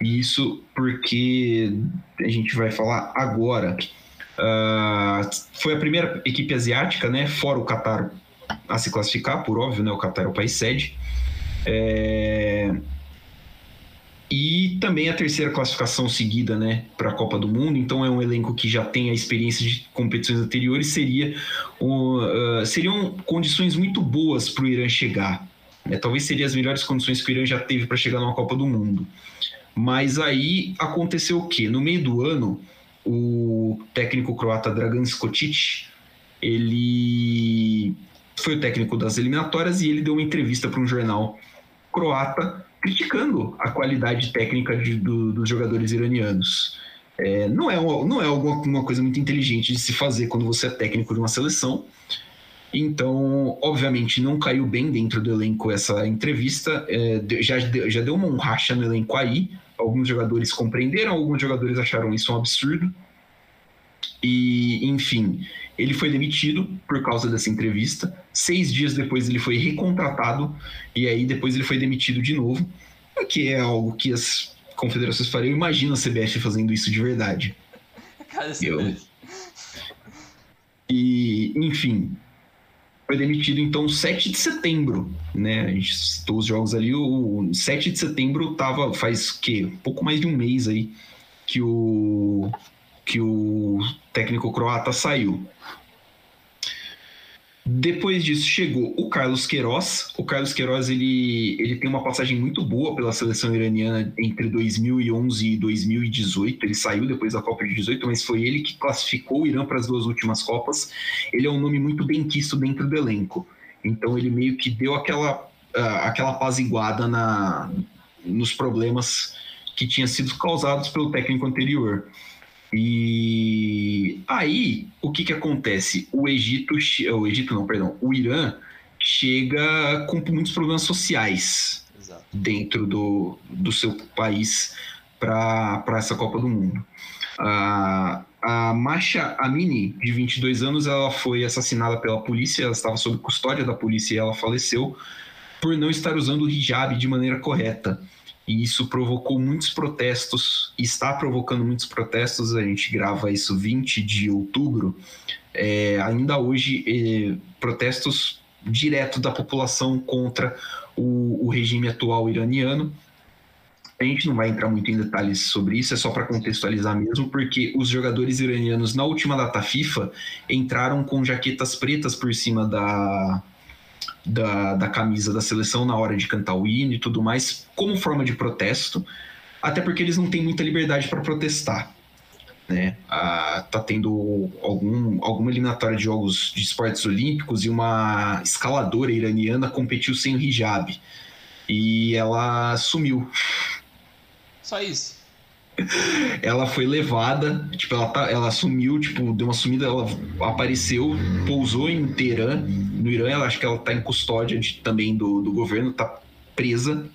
Isso porque a gente vai falar agora. Uh, foi a primeira equipe asiática, né, fora o Qatar, a se classificar, por óbvio, né, o Qatar é o país sede. É, e também a terceira classificação seguida né, para a Copa do Mundo, então é um elenco que já tem a experiência de competições anteriores, seria, uh, seriam condições muito boas para o Irã chegar. Né? Talvez seriam as melhores condições que o Irã já teve para chegar numa Copa do Mundo. Mas aí aconteceu o quê? No meio do ano, o técnico croata Dragan Skotic, ele foi o técnico das eliminatórias e ele deu uma entrevista para um jornal croata criticando a qualidade técnica de, do, dos jogadores iranianos. É, não é, uma, não é alguma coisa muito inteligente de se fazer quando você é técnico de uma seleção. Então, obviamente, não caiu bem dentro do elenco essa entrevista. É, já, já deu uma racha no elenco aí. Alguns jogadores compreenderam, alguns jogadores acharam isso um absurdo. E, enfim, ele foi demitido por causa dessa entrevista. Seis dias depois ele foi recontratado e aí depois ele foi demitido de novo, que é algo que as confederações fariam. Imagina a CBF fazendo isso de verdade. Cara, Eu... E, enfim, foi demitido então 7 de setembro, né? A gente citou os jogos ali, o 7 de setembro tava, faz que pouco mais de um mês aí que o que o técnico croata saiu. Depois disso chegou o Carlos Queiroz. O Carlos Queiroz ele, ele tem uma passagem muito boa pela seleção iraniana entre 2011 e 2018. Ele saiu depois da Copa de 18, mas foi ele que classificou o Irã para as duas últimas Copas. Ele é um nome muito bem quisto dentro do elenco. Então ele meio que deu aquela, uh, aquela apaziguada na, nos problemas que tinham sido causados pelo técnico anterior. E aí, o que que acontece? O Egito, o Egito não, perdão, o Irã chega com muitos problemas sociais Exato. dentro do, do seu país para essa Copa do Mundo. A, a Masha Amini, de 22 anos, ela foi assassinada pela polícia, ela estava sob custódia da polícia e ela faleceu por não estar usando o hijab de maneira correta e isso provocou muitos protestos, está provocando muitos protestos. A gente grava isso 20 de outubro. É, ainda hoje, é, protestos direto da população contra o, o, regime atual iraniano. A gente não vai entrar muito em detalhes sobre isso, é só para contextualizar mesmo, porque os jogadores iranianos na última data FIFA entraram com jaquetas pretas por cima da, da, da camisa da seleção na hora de cantar o hino e tudo mais, como forma de protesto, até porque eles não têm muita liberdade para protestar. Né? Ah, tá tendo algum, alguma eliminatória de jogos de esportes olímpicos e uma escaladora iraniana competiu sem hijab. E ela sumiu. Só isso. [laughs] ela foi levada, tipo, ela, tá, ela sumiu, tipo, deu uma sumida, ela apareceu, pousou em Teherã, no Irã, ela acho que ela tá em custódia de, também do, do governo, tá presa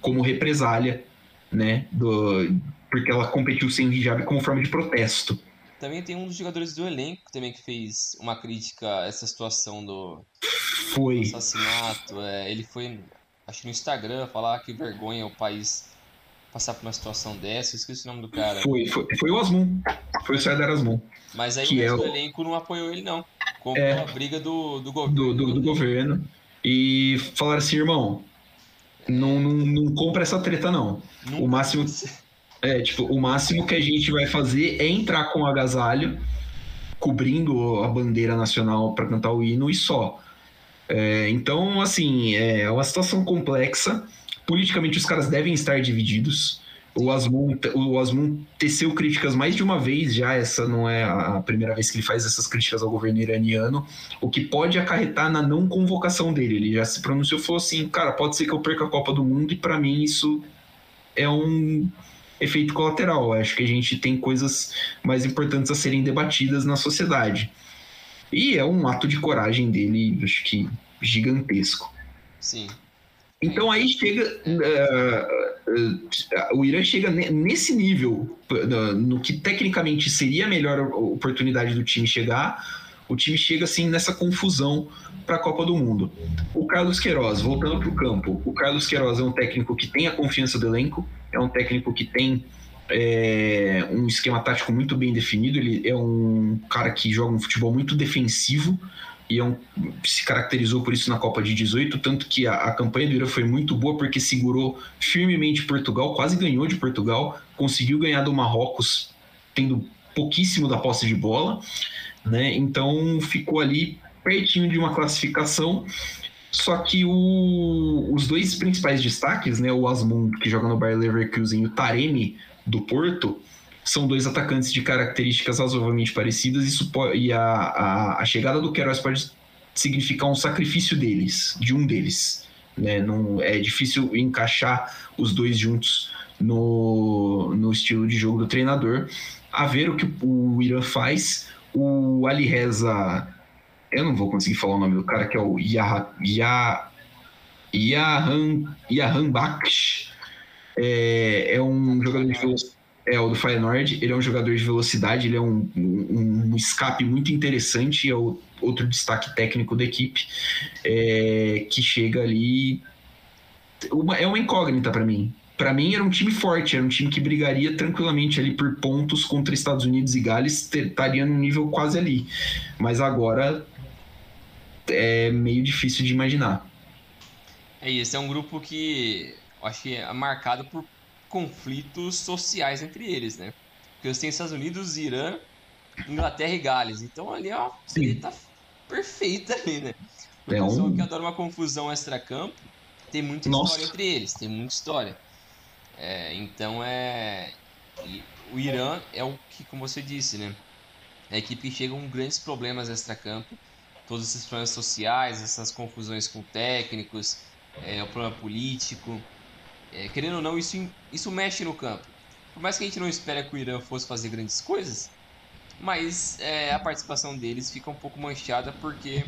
como represália, né, do, porque ela competiu sem hijab como forma de protesto. Também tem um dos jogadores do elenco também que fez uma crítica a essa situação do, foi. do assassinato. É, ele foi, acho que no Instagram, falar que vergonha o país passar por uma situação dessa. Eu esqueci o nome do cara. Foi, foi, foi o Asmon. Foi o Serdar Asmon. Mas aí o, é o elenco não apoiou ele, não. Com é, a briga do, do governo. Do, do, do governo. E falaram assim, irmão, não, não, não compra essa treta, não. Nunca o máximo. É, tipo, o máximo que a gente vai fazer é entrar com o agasalho, cobrindo a bandeira nacional para cantar o hino e só. É, então, assim, é uma situação complexa. Politicamente, os caras devem estar divididos. O Asmun, o teceu críticas mais de uma vez já, essa não é a primeira vez que ele faz essas críticas ao governo iraniano, o que pode acarretar na não convocação dele. Ele já se pronunciou e falou assim: cara, pode ser que eu perca a Copa do Mundo, e para mim isso é um efeito colateral. Acho que a gente tem coisas mais importantes a serem debatidas na sociedade. E é um ato de coragem dele, acho que gigantesco. Sim. Então aí chega. Uh, uh, o Irã chega nesse nível, no que tecnicamente seria a melhor oportunidade do time chegar. O time chega assim nessa confusão para a Copa do Mundo. O Carlos Queiroz, voltando para o campo, o Carlos Queiroz é um técnico que tem a confiança do elenco, é um técnico que tem é, um esquema tático muito bem definido. Ele é um cara que joga um futebol muito defensivo um, se caracterizou por isso na Copa de 18, tanto que a, a campanha do Irã foi muito boa porque segurou firmemente Portugal, quase ganhou de Portugal, conseguiu ganhar do Marrocos tendo pouquíssimo da posse de bola, né? Então ficou ali pertinho de uma classificação. Só que o, os dois principais destaques, né, o Asmund, que joga no Bayer Leverkusen, e o Taremi, do Porto, são dois atacantes de características razoavelmente parecidas isso pode, e a, a, a, chegada do Queiroz pode significar um sacrifício deles, de um deles. Né? Não, é difícil encaixar os dois juntos no, no estilo de jogo do treinador. A ver o que o Irã faz, o Ali Reza, eu não vou conseguir falar o nome do cara, que é o Yah, Yah, Yahan, Yahan Baksh, é, é um jogador de velocidade é o do Feyenoord. Ele é um jogador de velocidade, ele é um, um, um escape muito interessante, é o outro destaque técnico da equipe, é, que chega ali. Uma, é uma incógnita para mim. Para mim era um time forte, era um time que brigaria tranquilamente ali por pontos contra Estados Unidos e Gales, estaria num nível quase ali. Mas agora é meio difícil de imaginar. É isso, é um grupo que acho que é marcado por conflitos sociais entre eles, né? Porque você tem Estados Unidos, Irã, Inglaterra e Gales. Então ali é uma treta perfeita ali, né? O é um... que adora uma confusão extra-campo tem muita Nossa. história entre eles, tem muita história. É, então é. O Irã é o que, como você disse, né? É a equipe que chega com grandes problemas extra-campo. Todos esses problemas sociais, essas confusões com técnicos, é, o problema político. É, querendo ou não, isso, isso mexe no campo. Por mais que a gente não espere que o Irã fosse fazer grandes coisas, mas é, a participação deles fica um pouco manchada porque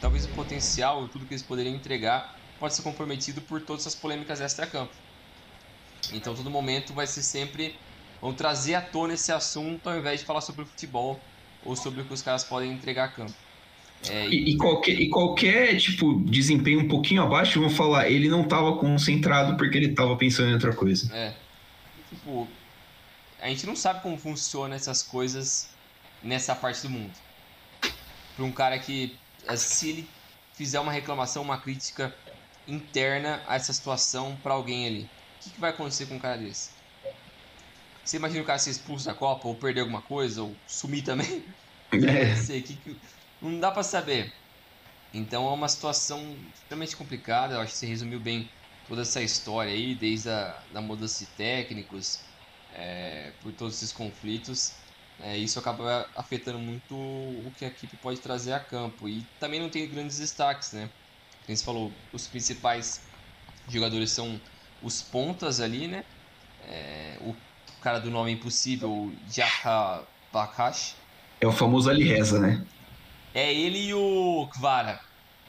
talvez o potencial, tudo que eles poderiam entregar, pode ser comprometido por todas as polêmicas extra-campo. Então, todo momento vai ser sempre. Vão trazer à tona esse assunto ao invés de falar sobre o futebol ou sobre o que os caras podem entregar a campo. É, e, e, qualquer, e qualquer tipo desempenho um pouquinho abaixo, vão falar, ele não estava concentrado porque ele estava pensando em outra coisa. É. Tipo, a gente não sabe como funciona essas coisas nessa parte do mundo. Para um cara que, se ele fizer uma reclamação, uma crítica interna a essa situação para alguém ali, o que, que, vai acontecer com um cara desse? Você imagina o cara ser expulso da Copa, ou perder alguma coisa, ou sumir também? É. [laughs] Sei, que, que, não dá para saber. Então é uma situação extremamente complicada. Eu acho que você resumiu bem toda essa história aí, desde a da mudança de técnicos, é, por todos esses conflitos. É, isso acaba afetando muito o que a equipe pode trazer a campo. E também não tem grandes destaques, né? Como você falou, os principais jogadores são os pontas ali, né? É, o cara do nome impossível, Jaha Bakash. É o famoso Ali Reza, né? É ele e o Kvara.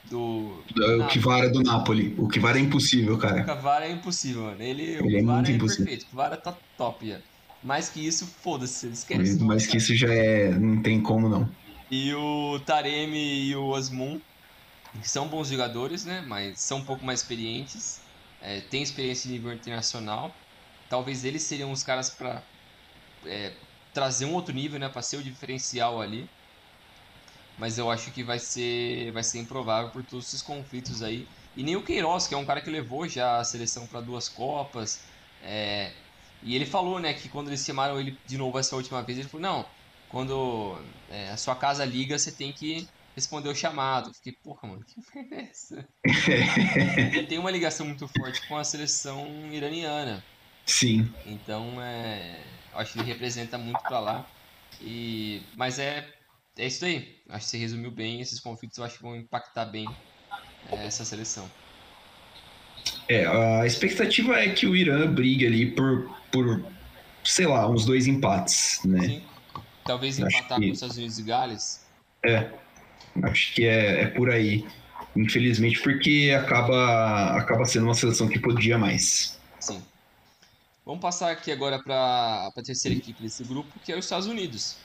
Do, do o Kvara do Napoli. O Kvara é impossível, cara. O Kvara é impossível, mano. Ele, ele o é muito é impossível. perfeito. O Kvara tá top. Mais que isso, foda-se, esquece. Mais que isso já é. Não tem como não. E o Taremi e o Osmun são bons jogadores, né? Mas são um pouco mais experientes. É, tem experiência em nível internacional. Talvez eles seriam os caras para é, trazer um outro nível, né? Para ser o diferencial ali mas eu acho que vai ser, vai ser improvável por todos esses conflitos aí. E nem o Queiroz, que é um cara que levou já a seleção para duas Copas, é, E ele falou, né, que quando eles chamaram ele de novo essa última vez, ele falou, não, quando é, a sua casa liga, você tem que responder o chamado. Fiquei, porra, mano, que merda é essa? [laughs] ele tem uma ligação muito forte com a seleção iraniana. Sim. Então, é, acho que ele representa muito para lá. E, mas é, é isso aí. Acho que você resumiu bem. Esses conflitos eu acho que vão impactar bem é, essa seleção. É, a expectativa é que o Irã brigue ali por, por sei lá, uns dois empates, né? Sim. Talvez empatar que... com os Estados Unidos e Gales. É, acho que é, é por aí. Infelizmente, porque acaba, acaba sendo uma seleção que podia mais. Sim. Vamos passar aqui agora para a terceira equipe desse grupo, que é os Estados Unidos.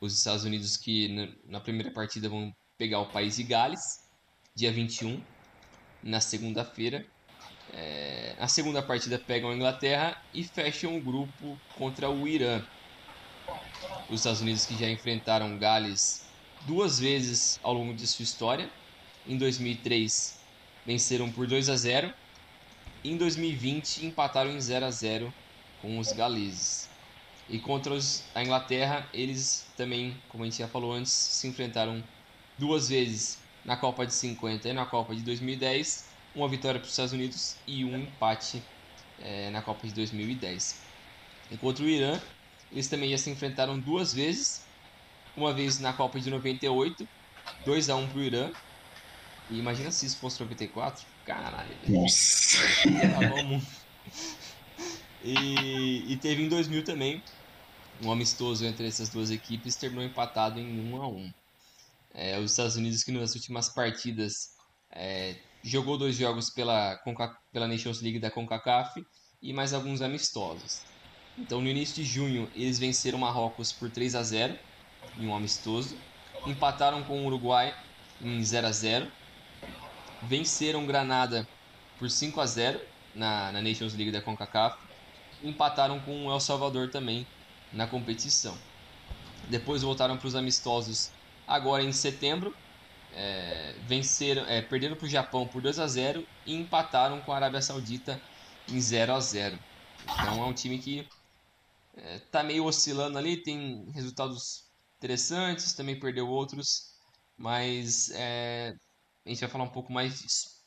Os Estados Unidos que na primeira partida vão pegar o país de Gales, dia 21, na segunda-feira. É, na segunda partida pegam a Inglaterra e fecham o grupo contra o Irã. Os Estados Unidos que já enfrentaram Gales duas vezes ao longo de sua história. Em 2003 venceram por 2 a 0. Em 2020 empataram em 0 a 0 com os galeses. E contra os, a Inglaterra, eles também, como a gente já falou antes, se enfrentaram duas vezes na Copa de 50 e na Copa de 2010 uma vitória para os Estados Unidos e um empate é, na Copa de 2010. Enquanto o Irã, eles também já se enfrentaram duas vezes, uma vez na Copa de 98, 2 a 1 para o Irã. E imagina se isso fosse 94, caralho. Nossa. E, e teve em 2000 também um amistoso entre essas duas equipes terminou empatado em 1 a 1. É, os Estados Unidos que nas últimas partidas é, jogou dois jogos pela, pela Nations League da CONCACAF e mais alguns amistosos. Então, no início de junho, eles venceram Marrocos por 3 a 0 em um amistoso, empataram com o Uruguai em 0 a 0 venceram Granada por 5 a 0 na, na Nations League da CONCACAF, empataram com o El Salvador também na competição. Depois voltaram para os amistosos agora em setembro, é, venceram, é, perderam para o Japão por 2 a 0 e empataram com a Arábia Saudita em 0 a 0 Então é um time que está é, meio oscilando ali, tem resultados interessantes, também perdeu outros, mas é, a gente vai falar um pouco mais disso.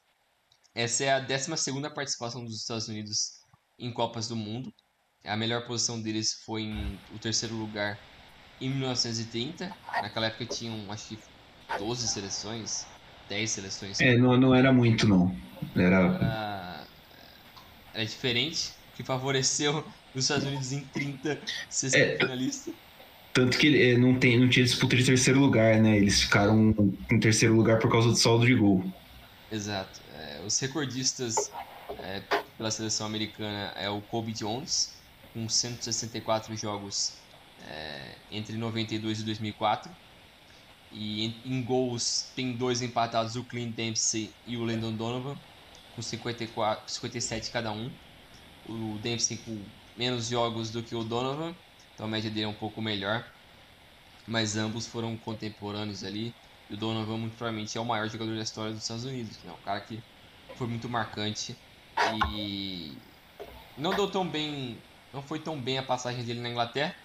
Essa é a 12 participação dos Estados Unidos em Copas do Mundo. A melhor posição deles foi em o terceiro lugar em 1930. Naquela época tinham, acho que 12 seleções, 10 seleções. É, não, não era muito, não. Era... era. Era, diferente, que favoreceu [laughs] os Estados Unidos em 30 ser é, finalista. Tanto que é, não, tem, não tinha disputa de terceiro lugar, né? Eles ficaram em terceiro lugar por causa do saldo de gol. Exato. É, os recordistas é, pela seleção americana é o Kobe Jones, com 164 jogos é, entre 92 e 2004. E em, em, gols tem dois empatados, o Clint Dempsey e o Landon Donovan, com 54, 57 cada um. O Dempsey com menos jogos do que o Donovan, então a média dele é um pouco melhor. Mas ambos foram contemporâneos ali. E o Donovan, muito provavelmente, é o maior jogador da história dos Estados Unidos. É um cara que foi muito marcante e não deu tão bem, não foi tão bem a passagem dele na Inglaterra,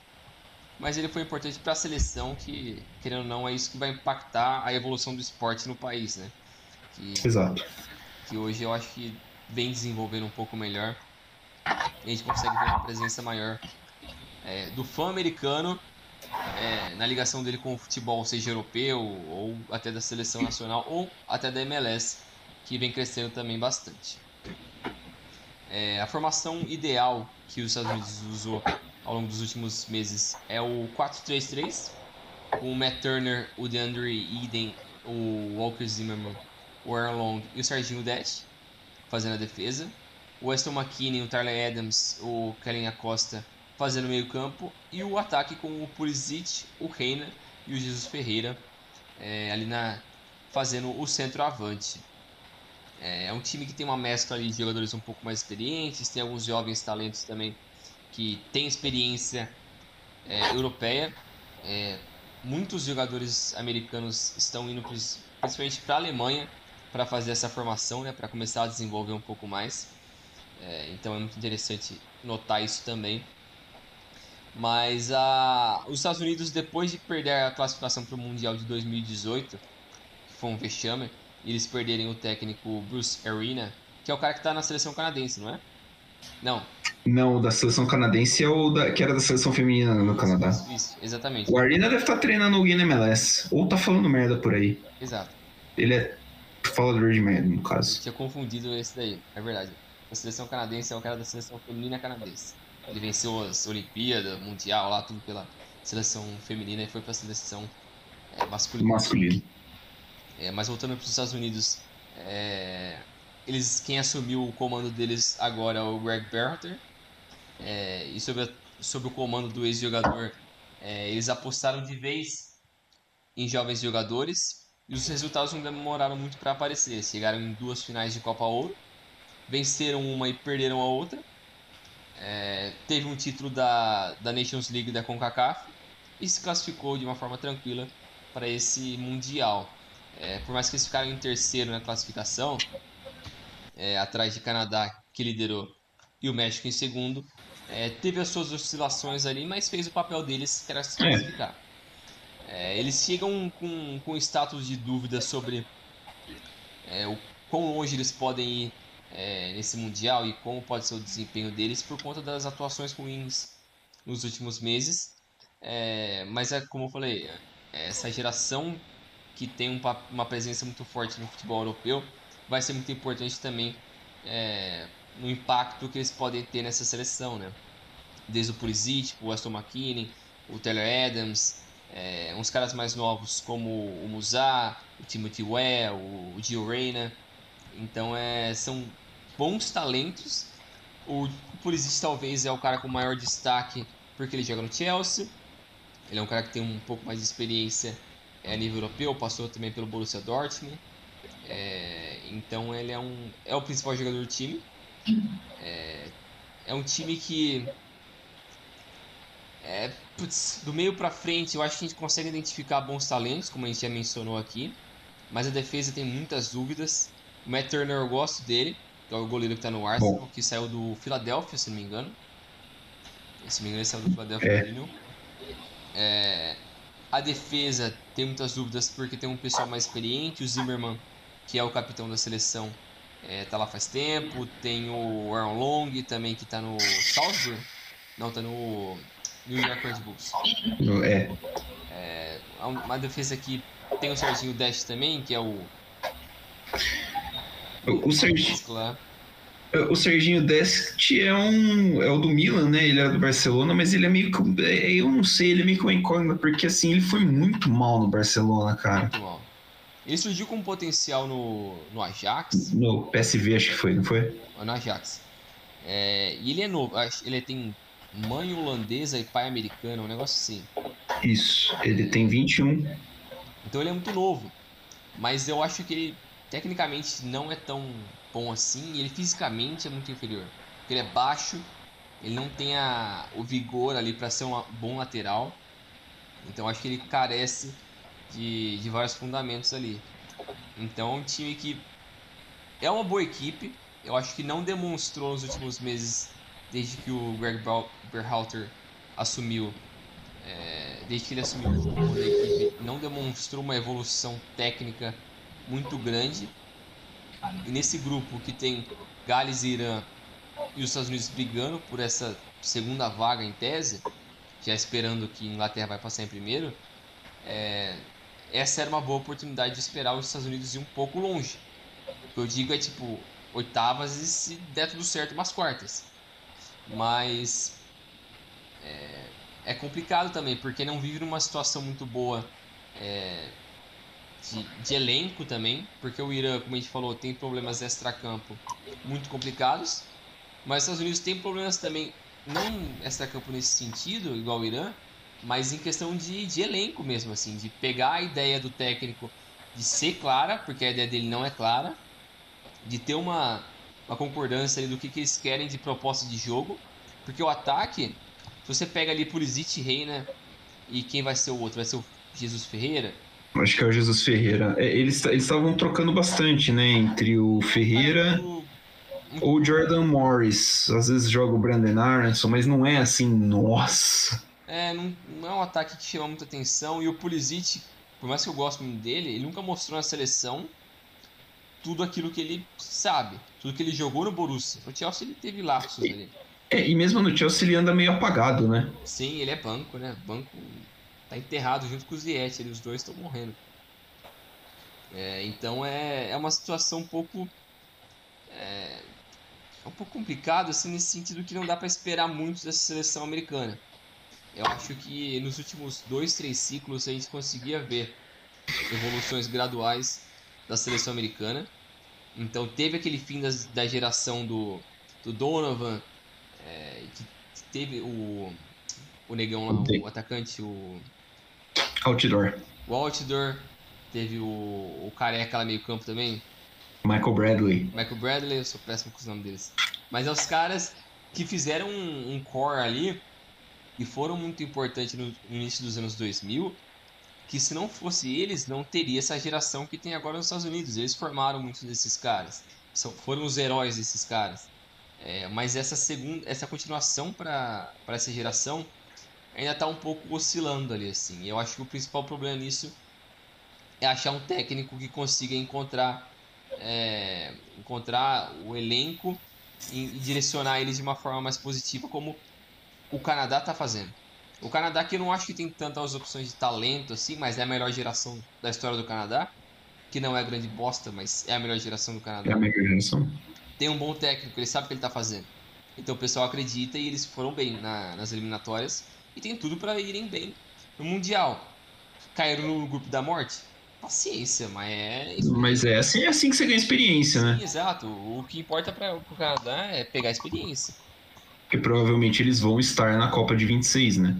mas ele foi importante para a seleção, que, querendo ou não, é isso que vai impactar a evolução do esporte no país, né? Que, Exato. Que hoje eu acho que vem desenvolvendo um pouco melhor. E a gente consegue ver uma presença maior é, do fã americano é, na ligação dele com o futebol, seja europeu ou até da seleção nacional ou até da MLS, que vem crescendo também bastante. É, a formação ideal que os Estados Unidos usou ao longo dos últimos meses é o 4-3-3, com o Matt Turner, o DeAndre Eden, o Walker Zimmerman, o Aaron Long e o Serginho Dash fazendo a defesa. O Weston McKinney, o Tyler Adams, o Kellen Acosta fazendo meio campo. E o ataque com o Pulisic, o Reina e o Jesus Ferreira é, ali na fazendo o centroavante. É, é um time que tem uma mescla de jogadores um pouco mais experientes, tem alguns jovens talentos também que têm experiência é, europeia. É, muitos jogadores americanos estão indo principalmente para a Alemanha para fazer essa formação, né, para começar a desenvolver um pouco mais. É, então é muito interessante notar isso também. Mas a, os Estados Unidos, depois de perder a classificação para o Mundial de 2018, que foi um vexame, eles perderem o técnico Bruce Arena, que é o cara que está na seleção canadense, não é? Não. Não, o da seleção canadense é o da, que era da seleção feminina no isso, Canadá. Isso, isso, exatamente. O Arena deve estar tá treinando alguém na MLS. Ou tá falando merda por aí. Exato. Ele é falador de merda, no caso. Eu tinha confundido esse daí, é verdade. A seleção canadense é o cara da seleção feminina canadense. Ele venceu as Olimpíadas, Mundial, lá tudo pela seleção feminina e foi para a seleção é, masculina. Masculino. É, mas voltando para os Estados Unidos, é, eles, quem assumiu o comando deles agora é o Greg Berhalter. É, e sobre, sobre o comando do ex-jogador, é, eles apostaram de vez em jovens jogadores e os resultados não demoraram muito para aparecer. Chegaram em duas finais de Copa Ouro, venceram uma e perderam a outra. É, teve um título da, da Nations League da CONCACAF e se classificou de uma forma tranquila para esse Mundial. É, por mais que eles ficaram em terceiro na classificação, é, atrás de Canadá, que liderou, e o México em segundo, é, teve as suas oscilações ali, mas fez o papel deles, que era se É. classificar. É, eles chegam com, com status de dúvida sobre é, o quão longe eles podem ir nesse Mundial e como pode ser o desempenho deles por conta das atuações ruins nos últimos meses. Mas é como eu falei, essa geração que tem um uma presença muito forte no futebol europeu vai ser muito importante também é, no impacto que eles podem ter nessa seleção, né? Desde o Pulisic, o Aston McKinney, o Taylor Adams, é, uns caras mais novos como o Musa, o Timothy Weah, o, o Gio Reyna. Então é, são bons talentos. O Pulisic talvez é o cara com maior destaque porque ele joga no Chelsea. Ele é um cara que tem um pouco mais de experiência a nível europeu, passou também pelo Borussia Dortmund. É, então ele é, um, é o principal jogador do time. É, é um time que é, putz, do meio pra frente eu acho que a gente consegue identificar bons talentos, como a gente já mencionou aqui. Mas a defesa tem muitas dúvidas. O Matt Turner eu gosto dele, que é o goleiro que tá no Arsenal, Bom. que saiu do Philadelphia, se não me engano. Se não me engano, ele saiu do Philadelphia É. É, a defesa tem muitas dúvidas porque tem um pessoal mais experiente, o Zimmerman, que é o capitão da seleção, é, tá lá faz tempo. Tem o Aaron Long também que tá no Salzburg. Não, tá no New York Red Bulls. É. Um- Uma defesa que tem o Serginho Dash também, que é o. O, o, Sergi- Mescla. O Serginho Dest é um. É o do Milan, né? Ele era do Barcelona, mas ele é meio que. é, Eu não sei, ele é meio que uma incógnita, porque assim, ele foi muito mal no Barcelona, cara. Muito mal. Ele surgiu com potencial no, no Ajax. No PSV, acho que foi, não foi? No Ajax. É, e ele é novo. Ele tem mãe holandesa e pai americano, um negócio assim. Isso. Ele tem 21. Então ele é muito novo. Mas eu acho que ele tecnicamente não é tão bom assim. Ele fisicamente é muito inferior. Ele é baixo. Ele não tem a, o vigor ali para ser um bom lateral. Então acho que ele carece de, de vários fundamentos ali. Então é um time que é uma boa equipe. Eu acho que não demonstrou nos últimos meses, desde que o Greg Berhalter assumiu, é, desde que ele assumiu o da equipe, não demonstrou uma evolução técnica muito grande. E nesse grupo que tem Gales e Irã e os Estados Unidos brigando por essa segunda vaga em tese, já esperando que Inglaterra vai passar em primeiro, é, essa era uma boa oportunidade de esperar os Estados Unidos ir um pouco longe. O que eu digo é tipo oitavas e se der tudo certo umas quartas. Mas é, é complicado também, porque não vive numa situação muito boa é, de, de elenco também, porque o Irã, como a gente falou, tem problemas extracampo muito complicados, mas os Estados Unidos tem problemas também, não extracampo nesse sentido, igual o Irã, mas em questão de, de elenco mesmo, assim, de pegar a ideia do técnico de ser clara, porque a ideia dele não é clara, de ter uma, uma concordância ali do que, que eles querem de proposta de jogo, porque o ataque, se você pega ali Pulisic, Reina e quem vai ser o outro? Vai ser o Jesus Ferreira? Acho que é o Jesus Ferreira. É, eles estavam trocando bastante, né? Entre o Ferreira. Ou Jordan Morris, às vezes joga o Brandon Aronson, mas não é assim, nossa. É, não, não é um ataque que chama muita atenção. E o Pulisic, por mais que eu goste muito dele, ele nunca mostrou na seleção tudo aquilo que ele sabe, tudo que ele jogou no Borussia. No Chelsea ele teve lapsos ali. É, e mesmo no Chelsea ele anda meio apagado, né? Sim, ele é banco, né? Banco tá enterrado junto com o Ziyech, os dois estão morrendo. É, então é, é uma situação um pouco é, é um pouco complicado assim nesse sentido que não dá para esperar muito dessa seleção americana. Eu acho que nos últimos dois, três ciclos a gente conseguia ver evoluções graduais da seleção americana. Então teve aquele fim das, da geração do, do Donovan, é, que teve o, o negão lá, o atacante, o. Outdoor. O Outdoor. Teve o, o careca lá meio campo também. Michael Bradley. Michael Bradley, eu sou péssimo com os nomes deles. Mas é os caras que fizeram um, um core ali e foram muito importantes no, no início dos anos 2000 que se não fosse eles, não teria essa geração que tem agora nos Estados Unidos. Eles formaram muitos desses caras. São, foram os heróis desses caras. É, mas essa segunda, essa continuação para essa geração ainda está um pouco oscilando ali assim. Eu acho que o principal problema nisso é achar um técnico que consiga encontrar é, encontrar o elenco e, e direcionar eles de uma forma mais positiva, como o Canadá está fazendo. O Canadá que eu não acho que tem tantas opções de talento assim, mas é a melhor geração da história do Canadá. Que não é a grande bosta, mas é a melhor geração do Canadá. É a melhor geração. Tem um bom técnico, ele sabe o que ele está fazendo. Então o pessoal acredita e eles foram bem na, nas eliminatórias e tem tudo para irem bem no Mundial. Caíram no grupo da morte? Paciência, mas é. Mas é assim, é assim que você ganha experiência, Sim, né? Exato. O que importa para o Canadá é pegar experiência. Porque provavelmente eles vão estar na Copa de 26, né?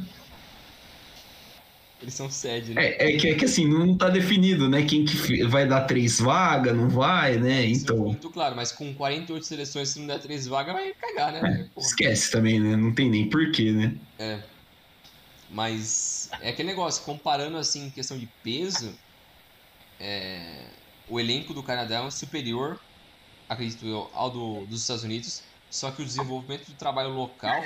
Eles são sede, né? É, é, que, é que assim, não tá definido, né? Quem que vai dar três vagas, não vai, né? Isso Então. é muito claro, mas com 48 seleções, se não der três vagas, vai cagar, né? É, esquece também, né? Não tem nem porquê, né? É. Mas é aquele negócio, comparando assim em questão de peso, é, o elenco do Canadá é superior, acredito eu, ao do, dos Estados Unidos, só que o desenvolvimento do trabalho local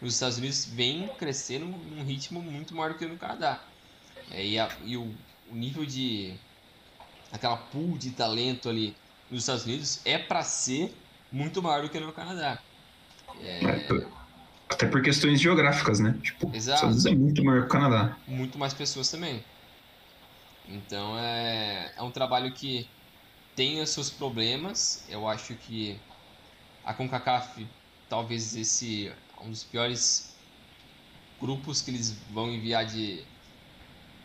nos Estados Unidos vem crescendo num ritmo muito maior do que no Canadá. É, e, a, e o, o, nível de. aquela pool de talento ali nos Estados Unidos é para ser muito maior do que no Canadá. É... Até por questões geográficas, né? Tipo, Exato. Estados Unidos é muito maior que o Canadá. Muito mais pessoas também. Então é, é um trabalho que tem os seus problemas. Eu acho que a CONCACAF, talvez esse um dos piores grupos que eles vão enviar de,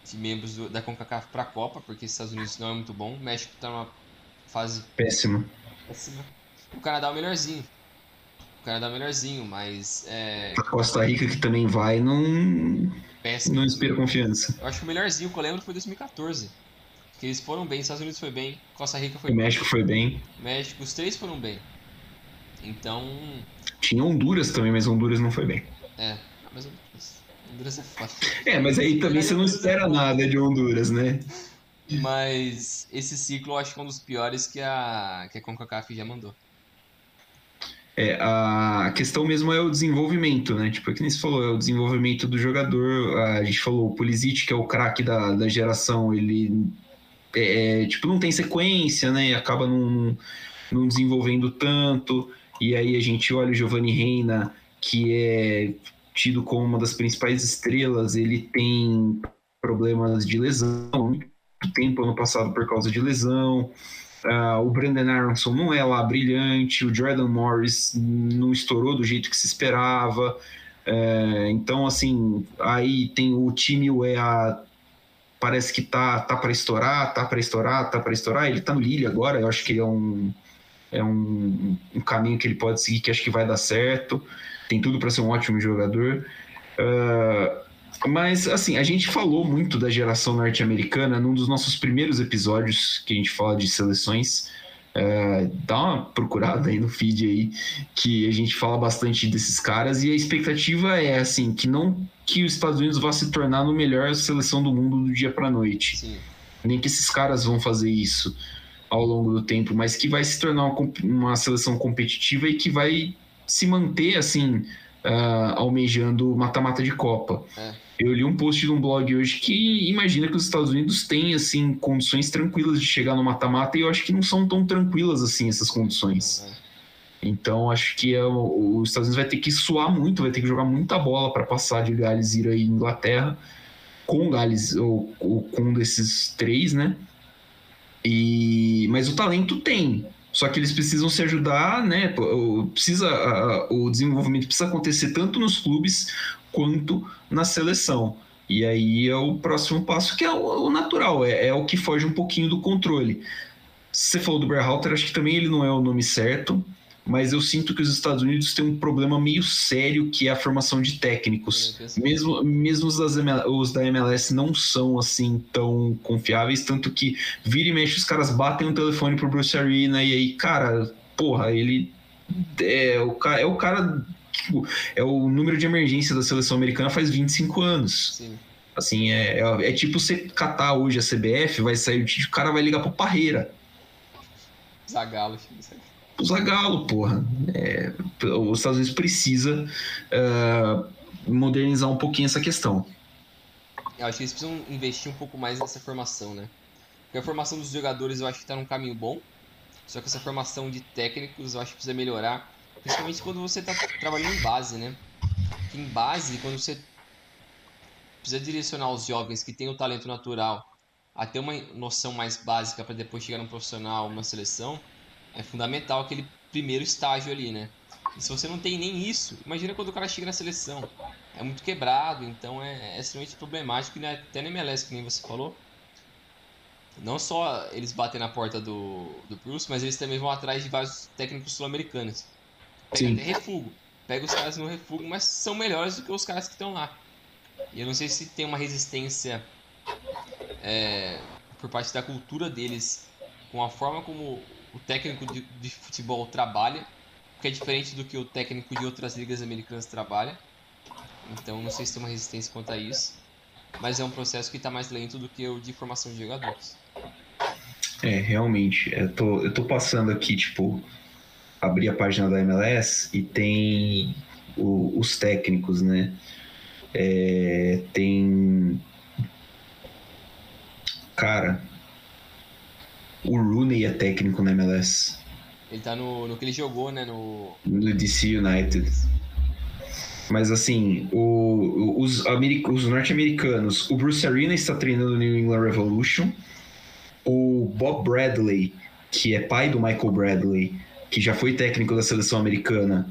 de membros do, da CONCACAF para a Copa, porque os Estados Unidos não é muito bom. O México está numa fase péssima. péssima. O Canadá é o melhorzinho. O Canadá é o melhorzinho, mas. É... A Costa Rica que também vai, não. Péssimo. Não inspira confiança. Eu acho que o melhorzinho que eu lembro foi 2014. Que eles foram bem, Estados Unidos foi bem, Costa Rica foi o bem. México foi bem. México, os três foram bem. Então. Tinha Honduras também, mas Honduras não foi bem. É, mas Honduras é foda. É, mas aí também você não espera nada de Honduras, né? Mas esse ciclo eu acho que é um dos piores que a, que a CONCACAF já mandou. É, a questão mesmo é o desenvolvimento, né? Tipo, é que nem você falou, é o desenvolvimento do jogador. A gente falou, o Pulisic, que é o craque da, da geração, ele é, tipo, não tem sequência, né? E acaba não, não desenvolvendo tanto. E aí a gente olha o Giovanni Reina, que é tido como uma das principais estrelas, ele tem problemas de lesão, muito tempo ano passado por causa de lesão. Uh, o Brandon Aronson não é lá brilhante, o Jordan Morris não estourou do jeito que se esperava. Uh, então, assim, aí tem o time UEA, parece que tá, tá para estourar, tá para estourar, tá para estourar. Ele tá no Lille agora, eu acho que é um, é um, um caminho que ele pode seguir que acho que vai dar certo. Tem tudo para ser um ótimo jogador. Uh, mas, assim, a gente falou muito da geração norte-americana num dos nossos primeiros episódios que a gente fala de seleções. É, dá uma procurada aí no feed aí, que a gente fala bastante desses caras, e a expectativa é, assim, que não que os Estados Unidos vá se tornar no melhor seleção do mundo do dia para noite. Sim. Nem que esses caras vão fazer isso. ao longo do tempo, mas que vai se tornar uma, uma seleção competitiva e que vai se manter assim, uh, almejando mata-mata de Copa. É. Eu li um post de um blog hoje que imagina que os Estados Unidos têm assim condições tranquilas de chegar no mata-mata e eu acho que não são tão tranquilas assim essas condições. Então acho que é, os Estados Unidos vai ter que suar muito, vai ter que jogar muita bola para passar de Gales, ir aí Inglaterra com Gales ou, ou com um desses três, né? E mas o talento tem. Só que eles precisam se ajudar, né? Precisa, o desenvolvimento precisa acontecer tanto nos clubes quanto na seleção. E aí é o próximo passo, que é o, natural, é, é, o que foge um pouquinho do controle. Você falou do Berhalter, acho que também ele não é o nome certo mas eu sinto que os Estados Unidos têm um problema meio sério que é a formação de técnicos. Mesmo, mesmo os, das os da MLS não são assim tão confiáveis, tanto que vira e mexe os caras batem o telefone pro Bruce Arena e aí, cara, porra, ele é o, é o cara. Tipo, é o número de emergência da seleção americana faz 25 anos. Sim. Assim, é, é, é, tipo você catar hoje a CBF, vai sair o cara vai ligar pro Parreira. Zagalo, filho o Zagallo, porra. É, os Estados Unidos precisa uh, modernizar um pouquinho essa questão. Eu acho que eles precisam investir um pouco mais nessa formação, né? Porque a formação dos jogadores eu acho que está num caminho bom, só que essa formação de técnicos eu acho que precisa melhorar, principalmente quando você está trabalhando em base, né? Em base, quando você precisa direcionar os jovens que têm o talento natural a ter uma noção mais básica para depois chegar no profissional, uma seleção, é fundamental aquele primeiro estágio ali, né? E se você não tem nem isso, imagina quando o cara chega na seleção. É muito quebrado, então é, é extremamente problemático. E até na MLS, que nem você falou, não só eles batem na porta do, do Bruce, mas eles também vão atrás de vários técnicos sul-americanos. Pega até refugo. Pega os caras no refugo, mas são melhores do que os caras que estão lá. E eu não sei se tem uma resistência é, por parte da cultura deles com a forma como o técnico de, de futebol trabalha, que é diferente do que o técnico de outras ligas americanas trabalha. Então não sei se tem uma resistência quanto a isso, mas é um processo que está mais lento do que o de formação de jogadores. É, realmente. Eu tô, eu tô passando aqui, tipo, abrir a página da MLS e tem o, os técnicos, né? É, tem. Cara, o Rooney é técnico na MLS. Ele tá no, no que ele jogou, né? No, no DC United. Mas assim, o, os, os norte-americanos, o Bruce Arena está treinando no New England Revolution. O Bob Bradley, que é pai do Michael Bradley, que já foi técnico da seleção americana,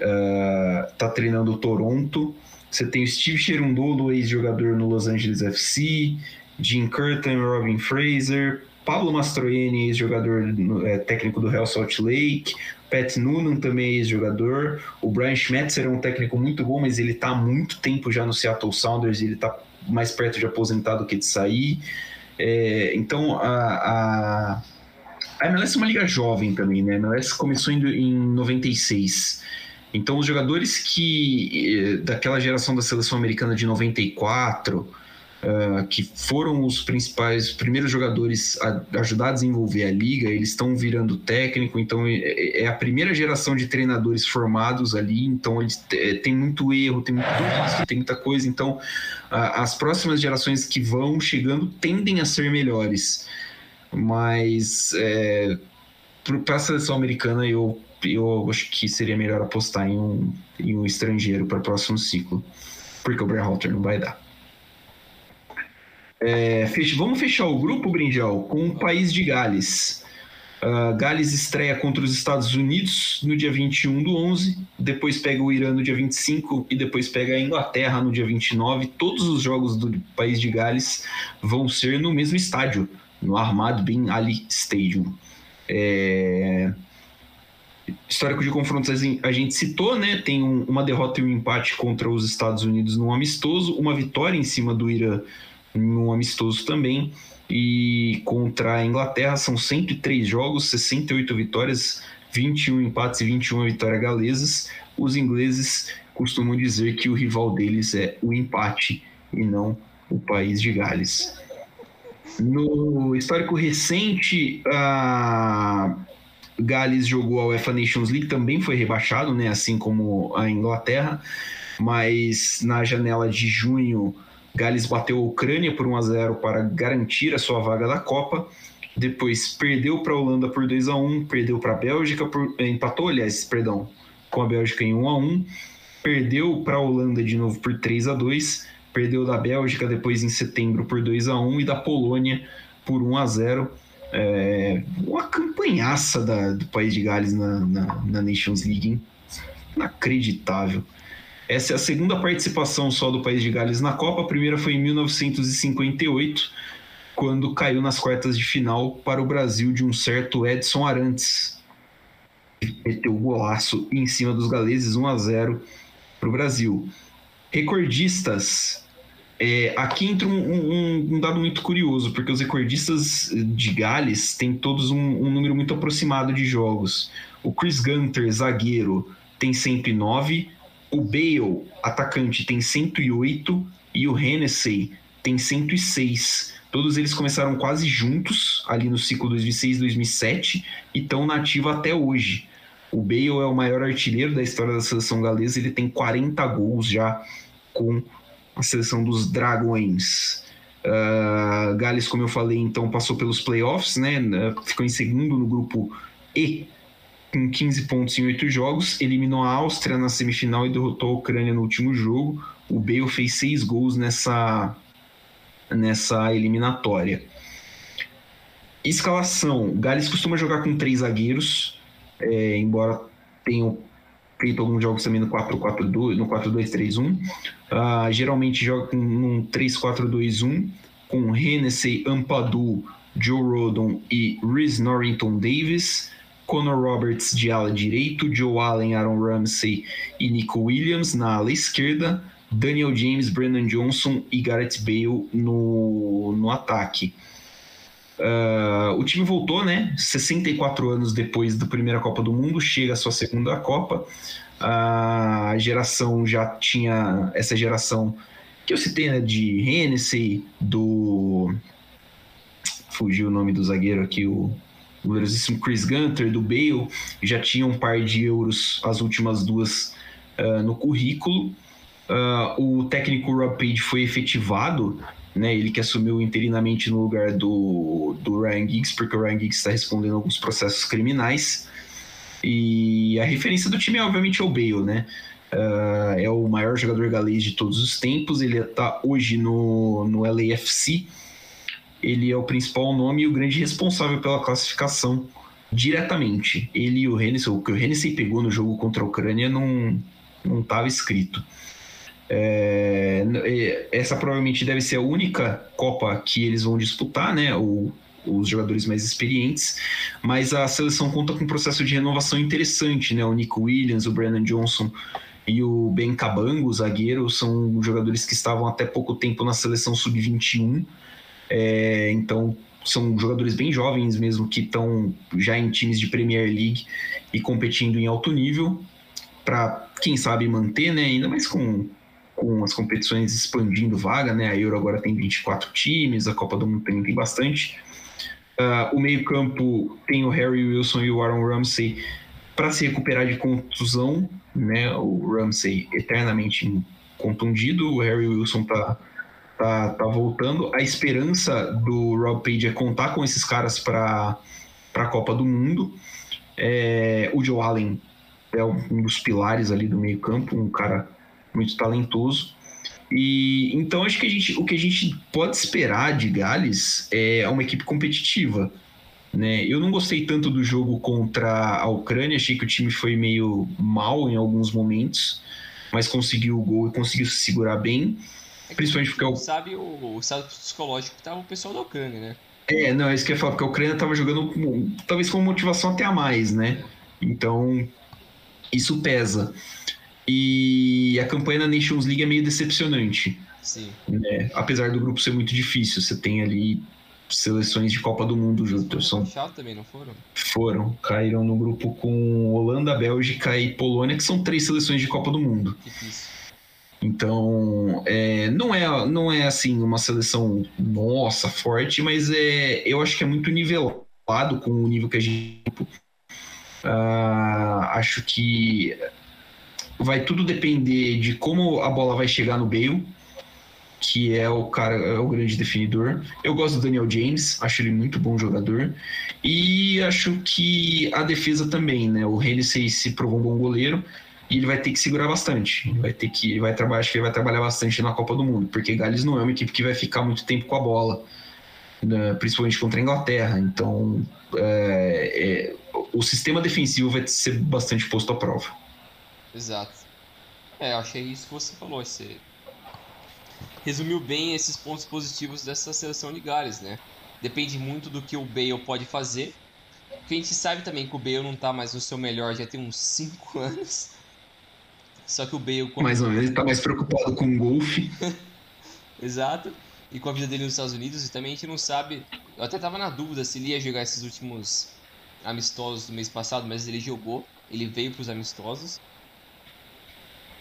uh, treinando o Toronto. Você tem o Steve Cherundolo, ex-jogador no Los Angeles FC, Jim Curtin, Robin Fraser, Pablo Mastroianni, ex-jogador é, técnico do Real Salt Lake, Pat Noonan também ex-jogador, o Brian Schmetzer é um técnico muito bom, mas ele está há muito tempo já no Seattle Sounders e ele está mais perto de aposentar do que de sair. É, então, a, a, a MLS é uma liga jovem também, né? A MLS começou em, em 96. Então, os jogadores que eh, daquela geração da seleção americana de 94 uh, que foram os principais primeiros jogadores a ajudar a desenvolver a liga, eles estão virando técnico, então é, é, a primeira geração de treinadores formados ali, então eles é, tem muito erro, tem muito risco, tem muita coisa, então uh, as próximas gerações que vão chegando tendem a ser melhores, mas é, para a seleção americana eu eu acho que seria melhor apostar em um, em um estrangeiro para o próximo ciclo, porque o Berhalter não vai dar. É, fech... Vamos fechar o grupo, Brinjal, com o país de Gales. Uh, Gales estreia contra os Estados Unidos no dia 21 do 11, depois pega o Irã no dia 25 e depois pega a Inglaterra no dia 29. Todos os jogos do país de Gales vão ser no mesmo estádio, no Ahmad Bin Ali Stadium. É... Histórico de confrontos a gente citou, né? Tem um, uma derrota e um empate contra os Estados Unidos no amistoso, uma vitória em cima do Irã num amistoso também. E contra a Inglaterra são 103 jogos, 68 vitórias, 21 empates e 21 vitórias galesas. Os ingleses costumam dizer que o rival deles é o empate e não o país de Gales. No histórico recente, a Gales jogou a UEFA Nations League, também foi rebaixado, né? Assim como a Inglaterra, mas na janela de junho, Gales bateu a Ucrânia por 1 a 0 para garantir a sua vaga da Copa. Depois perdeu para a Holanda por 2 a 1 perdeu para a Bélgica, por, empatou, aliás, perdão, com a Bélgica em 1 a 1 perdeu para a Holanda de novo por 3 a 2 perdeu da Bélgica depois em setembro por 2 a 1 e da Polônia por 1 a 0 é, uma campanhaça da, do país de Gales na, na, na Nations League, hein? inacreditável. Essa é a segunda participação só do país de Gales na Copa. A primeira foi em 1958, quando caiu nas quartas de final para o Brasil de um certo Edson Arantes. Meteu o golaço em cima dos galeses, 1 a 0 para o Brasil. Recordistas. É, aqui entra um, um, um, dado muito curioso, porque os recordistas de Gales têm todos um, um número muito aproximado de jogos. O Chris Gunter, zagueiro, tem 109, o Bale, atacante, tem 108 e o Hennessy tem 106. Todos eles começaram quase juntos ali no ciclo 2006-2007 e estão na ativa até hoje. O Bale é o maior artilheiro da história da seleção galesa, ele tem 40 gols já com a seleção dos Dragões. Uh, Gales, como eu falei, então passou pelos playoffs, né? Ficou em segundo no grupo E com 15 pontos em 8 jogos, eliminou a Áustria na semifinal e derrotou a Ucrânia no último jogo. O Bale fez 6 gols nessa, nessa eliminatória. Escalação: Gales costuma jogar com três zagueiros, é, embora tenham feito alguns jogos também no 4-4-2, no 4-2-3-1. Uh, ah, geralmente joga com um 3-4-2-1, com Hennessy, Ampadu, Joe Rodon e Rhys Norrington Davis. Conor Roberts de ala direito, Joe Allen, Aaron Ramsey e Nico Williams na ala esquerda, Daniel James, Brandon Johnson e Gareth Bale no, no ataque. Uh, o time voltou, né? 64 anos depois da primeira Copa do Mundo, chega a sua segunda Copa. A geração já tinha essa geração que eu citei, né? De Hennessy, do. Fugiu o nome do zagueiro aqui, o o gloriosíssimo Chris Gunter, do Bale, já tinha um par de euros, as últimas duas, uh, no currículo. Uh, o técnico Rob Page foi efetivado, né, ele que assumiu interinamente no lugar do, do Ryan Giggs, porque o Ryan Giggs está respondendo alguns processos criminais. E a referência do time é obviamente o Bale, né? Uh, é o maior jogador galês de todos os tempos. Ele está hoje no, no LAFC, ele é o principal nome e o grande responsável pela classificação diretamente. Ele e o Hennessy, o que o Hennessy pegou no jogo contra a Ucrânia não não estava escrito. É, essa provavelmente deve ser a única Copa que eles vão disputar, né? Os jogadores mais experientes, mas a seleção conta com um processo de renovação interessante, né? O Nico Williams, o Brandon Johnson e o Ben Cabango, o zagueiro, são jogadores que estavam até pouco tempo na seleção sub-21 é, então, são jogadores bem jovens mesmo que estão já em times de Premier League e competindo em alto nível para, quem sabe, manter, né? Ainda mais com, com as competições expandindo vaga, né? A Euro agora tem 24 times, a Copa do Mundo também tem bastante. Uh, o meio-campo tem o Harry Wilson e o Aaron Ramsey para se recuperar de contusão, né? O Ramsey eternamente contundido, o Harry Wilson está tá, tá voltando. A esperança do Rob Page é contar com esses caras para a Copa do Mundo. É, o Joe Allen é um dos pilares ali do meio campo, um cara muito talentoso. E então acho que a gente, o que a gente pode esperar de Gales é uma equipe competitiva. Né? Eu não gostei tanto do jogo contra a Ucrânia, achei que o time foi meio mal em alguns momentos, mas conseguiu o gol e conseguiu se segurar bem. Principalmente porque o. Sabe o, o estado psicológico que tava o pessoal da Ucrânia, né? É, não, é isso que eu ia falar, porque a Ucrânia tava jogando talvez com motivação até a mais, né? Então, isso pesa. E a campanha da Nations League é meio decepcionante. Sim. Né? Apesar do grupo ser muito difícil, você tem ali seleções de Copa do Mundo junto. São também, não foram? Foram. Caíram no grupo com Holanda, Bélgica e Polônia, que são três seleções de Copa do Mundo. Difícil. Então, é, não, é, não é assim uma seleção nossa, forte, mas é, eu acho que é muito nivelado com o nível que a gente. Uh, acho que vai tudo depender de como a bola vai chegar no Bale, que é o cara, é o grande definidor. Eu gosto do Daniel James, acho ele muito bom jogador. E acho que a defesa também, né? O Hennessy se provou um bom goleiro e ele vai ter que segurar bastante. Ele vai ter que, vai trabalhar, acho que ele vai trabalhar bastante na Copa do Mundo, porque Gales não é uma equipe que vai ficar muito tempo com a bola, né, principalmente contra a Inglaterra. Então, é, é, o sistema defensivo vai ser bastante posto à prova. Exato. É, achei isso que você falou. Você resumiu bem esses pontos positivos dessa seleção de Gales, né? Depende muito do que o Bale pode fazer. Porque a gente sabe também que o Bale não tá mais no seu melhor já tem uns 5 [laughs] anos. Só que o Bale. Como... Mais ou menos, ele tá mais preocupado com o golfe. [laughs] Exato. E com a vida dele nos Estados Unidos. E também a gente não sabe. Eu até tava na dúvida se ele ia jogar esses últimos amistosos do mês passado, mas ele jogou. Ele veio pros amistosos.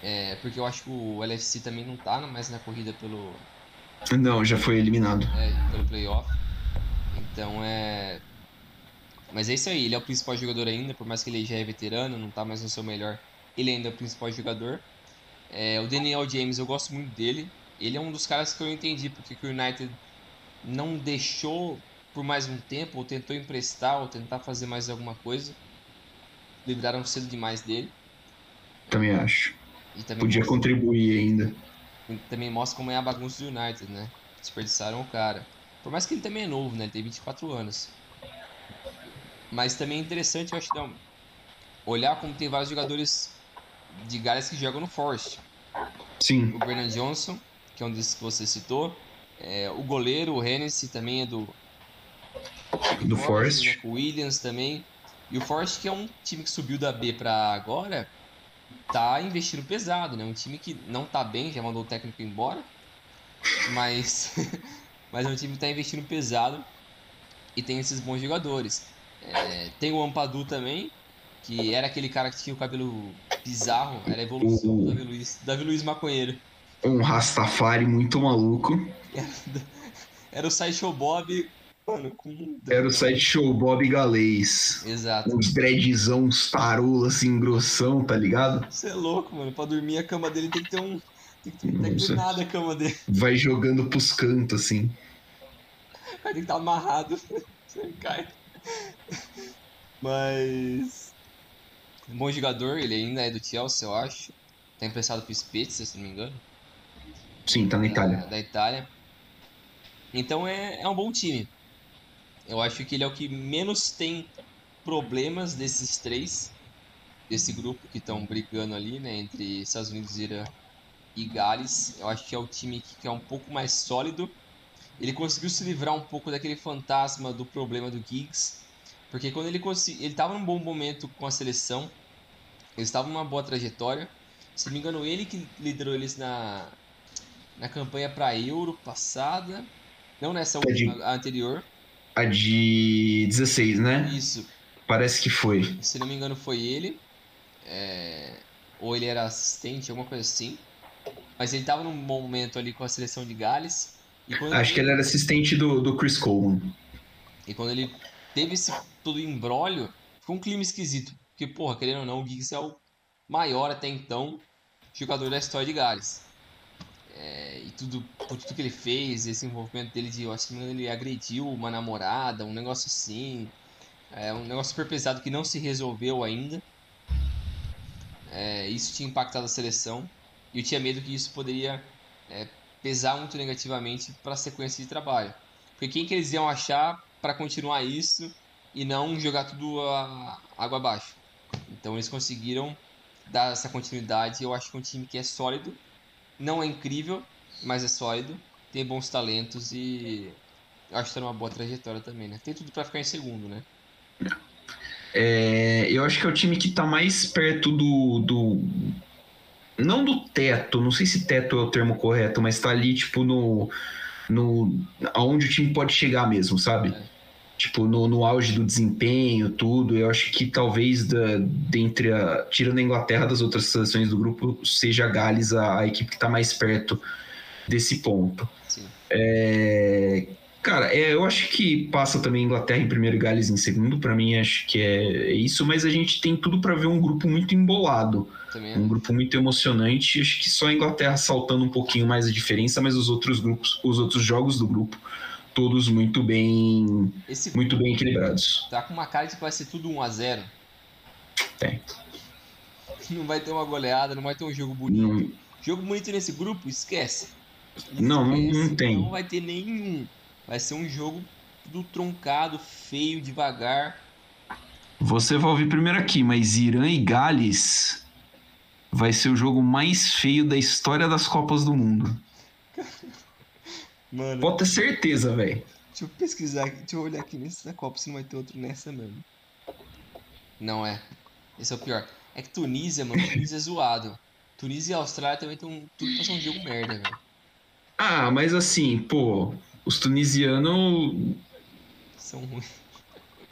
É, porque eu acho que o LFC também não tá mais na corrida pelo. Não, já foi eliminado. É, pelo playoff. Então é. Mas é isso aí, ele é o principal jogador ainda, por mais que ele já é veterano, não tá mais no seu melhor ele ainda é o principal jogador. É, o Daniel James, eu gosto muito dele. Ele é um dos caras que eu entendi porque o United não deixou por mais um tempo, ou tentou emprestar, ou tentar fazer mais alguma coisa. Livraram cedo demais dele. Também acho. Também Podia mostra, contribuir ainda. Também mostra como é a bagunça do United, né? Desperdiçaram o cara. Por mais que ele também é novo, né? Ele tem 24 anos. Mas também é interessante, eu acho, não, olhar como tem vários jogadores de Gales que jogam no Forest. Sim. O Bernard Johnson, que é um desses que você citou. É, o goleiro, o Hennessy, também é do. Do, Forest. Né? O Williams também. E o Forest, que é um time que subiu da B para agora, tá investindo pesado, né? Um time que não tá bem, já mandou o técnico embora. Mas, [laughs] mas é um time que tá investindo pesado e tem esses bons jogadores. É, tem o Ampadu também, que era aquele cara que tinha o cabelo bizarro, era a evolução do Davi Luiz, Davi Luiz Maconheiro. Um Rastafari muito maluco. Era o Sideshow Bob, mano, com... Era o Sideshow Bob galês. Exato. Uns dreadzão, uns tarola assim, grossão, tá ligado? Você é louco, mano. Pra dormir a cama dele tem que ter um... Tem que ter, tem que ter nada a cama dele. Vai jogando pros cantos, assim. Vai ter que estar amarrado. [laughs] Você cai. Mas... Um bom jogador, ele ainda é do Chelsea, eu acho. Tá emprestado pro Spezia, se não me engano. Sim, tá na Itália. Da, da Itália. Então é, é um bom time. Eu acho que ele é o que menos tem problemas desses três, desse grupo que estão brigando ali, né, entre Estados Unidos, Irã e Gales. Eu acho que é o time que é um pouco mais sólido. Ele conseguiu se livrar um pouco daquele fantasma do problema do Giggs, porque quando ele conseguiu, ele estava num bom momento com a seleção, eles estavam numa boa trajetória. Se não me engano, ele que liderou eles na, na campanha para Euro passada. Não nessa a última, de, a anterior. A de 16, né? Isso. Parece que foi. Se não me engano, foi ele. É... Ou ele era assistente, alguma coisa assim. Mas ele estava num bom momento ali com a seleção de Gales. Acho ele... que ele era assistente do, do Chris Coleman. E quando ele teve esse todo embrólio, foi um clima esquisito. Porque, porra, querendo ou não, o Giggs é o maior até então jogador da história de Gales. É, e tudo, por tudo que ele fez, esse envolvimento dele de, eu acho que ele agrediu uma namorada, um negócio assim. É um negócio super pesado que não se resolveu ainda. É, isso tinha impactado a seleção. E eu tinha medo que isso poderia é, pesar muito negativamente para a sequência de trabalho. Porque quem que eles iam achar para continuar isso e não jogar tudo a, água abaixo? Então eles conseguiram dar essa continuidade. Eu acho que é um time que é sólido, não é incrível, mas é sólido, tem bons talentos e eu acho que está numa boa trajetória também, né? Tem tudo para ficar em segundo, né? É, eu acho que é o time que está mais perto do, do. Não do teto, não sei se teto é o termo correto, mas está ali, tipo, no. no aonde o time pode chegar mesmo, sabe? É. tipo, no, no auge do desempenho, tudo. Eu acho que talvez, da, dentre a, tirando a Inglaterra das outras seleções do grupo, seja a Gales a, a equipe que está mais perto desse ponto. É, cara, é, eu acho que passa também Inglaterra em primeiro e Gales em segundo. Para mim, acho que é isso. Mas a gente tem tudo para ver um grupo muito embolado. Também. Um grupo muito emocionante. Acho que só a Inglaterra saltando um pouquinho mais a diferença, mas os outros grupos, os outros jogos do grupo todos muito bem Esse muito bem equilibrados. Tá com uma cara de que vai ser tudo 1 a 0. Tem. [laughs] Não vai ter uma goleada, não vai ter um jogo bonito. Não... Jogo bonito nesse grupo, esquece. esquece. Não, não, não tem. Não vai ter nenhum. Vai ser um jogo do truncado, feio, devagar. Você vai ouvir primeiro aqui, mas Irã e Gales vai ser o jogo mais feio da história das Copas do Mundo. Mano. Pode ter certeza, velho. Deixa eu pesquisar aqui, deixa eu olhar aqui nessa Copa se não vai ter outro nessa mesmo. Não é. Esse é o pior. É que Tunísia, mano, Tunísia é zoado. Tunísia e Austrália também estão tudo ser um jogo merda, velho. Ah, mas assim, pô, os tunisianos. São ruins.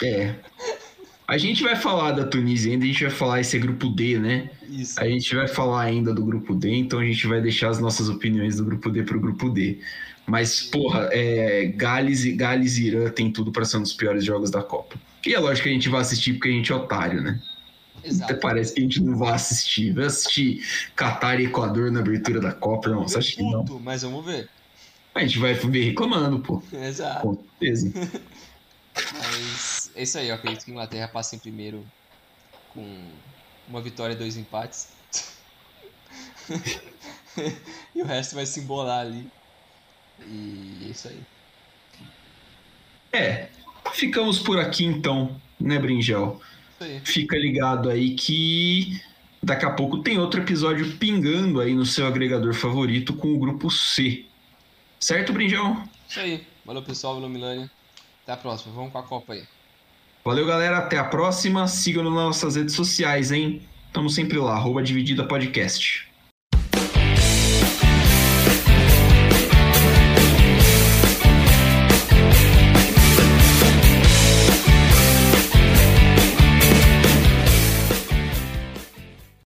É. A gente vai falar da Tunísia ainda, a gente vai falar esse é grupo D, né? Isso. A gente vai falar ainda do grupo D, então a gente vai deixar as nossas opiniões do grupo D pro grupo D. Mas, porra, é, Gales, e Gales e Irã tem tudo para ser um dos piores jogos da Copa. E é lógico que a gente vai assistir porque a gente é otário, né? Exato. Até parece que a gente não vai assistir. Vai assistir Qatar e Equador na abertura da Copa, não. Você acha que não? Mas vamos ver. A gente vai ver reclamando, pô. Exato. Com certeza. [laughs] mas é isso aí, eu acredito que a Inglaterra passa em primeiro com uma vitória e dois empates. [laughs] e o resto vai se embolar ali. E é isso aí. É, ficamos por aqui então, né, Bringel? Fica ligado aí que daqui a pouco tem outro episódio pingando aí no seu agregador favorito com o grupo C. Certo, Bringel? Isso aí. Valeu, pessoal. Valeu, Milânia. Até a próxima. Vamos com a Copa aí. Valeu, galera. Até a próxima. Sigam nas nossas redes sociais, hein? Estamos sempre lá. Arroba Dividida Podcast.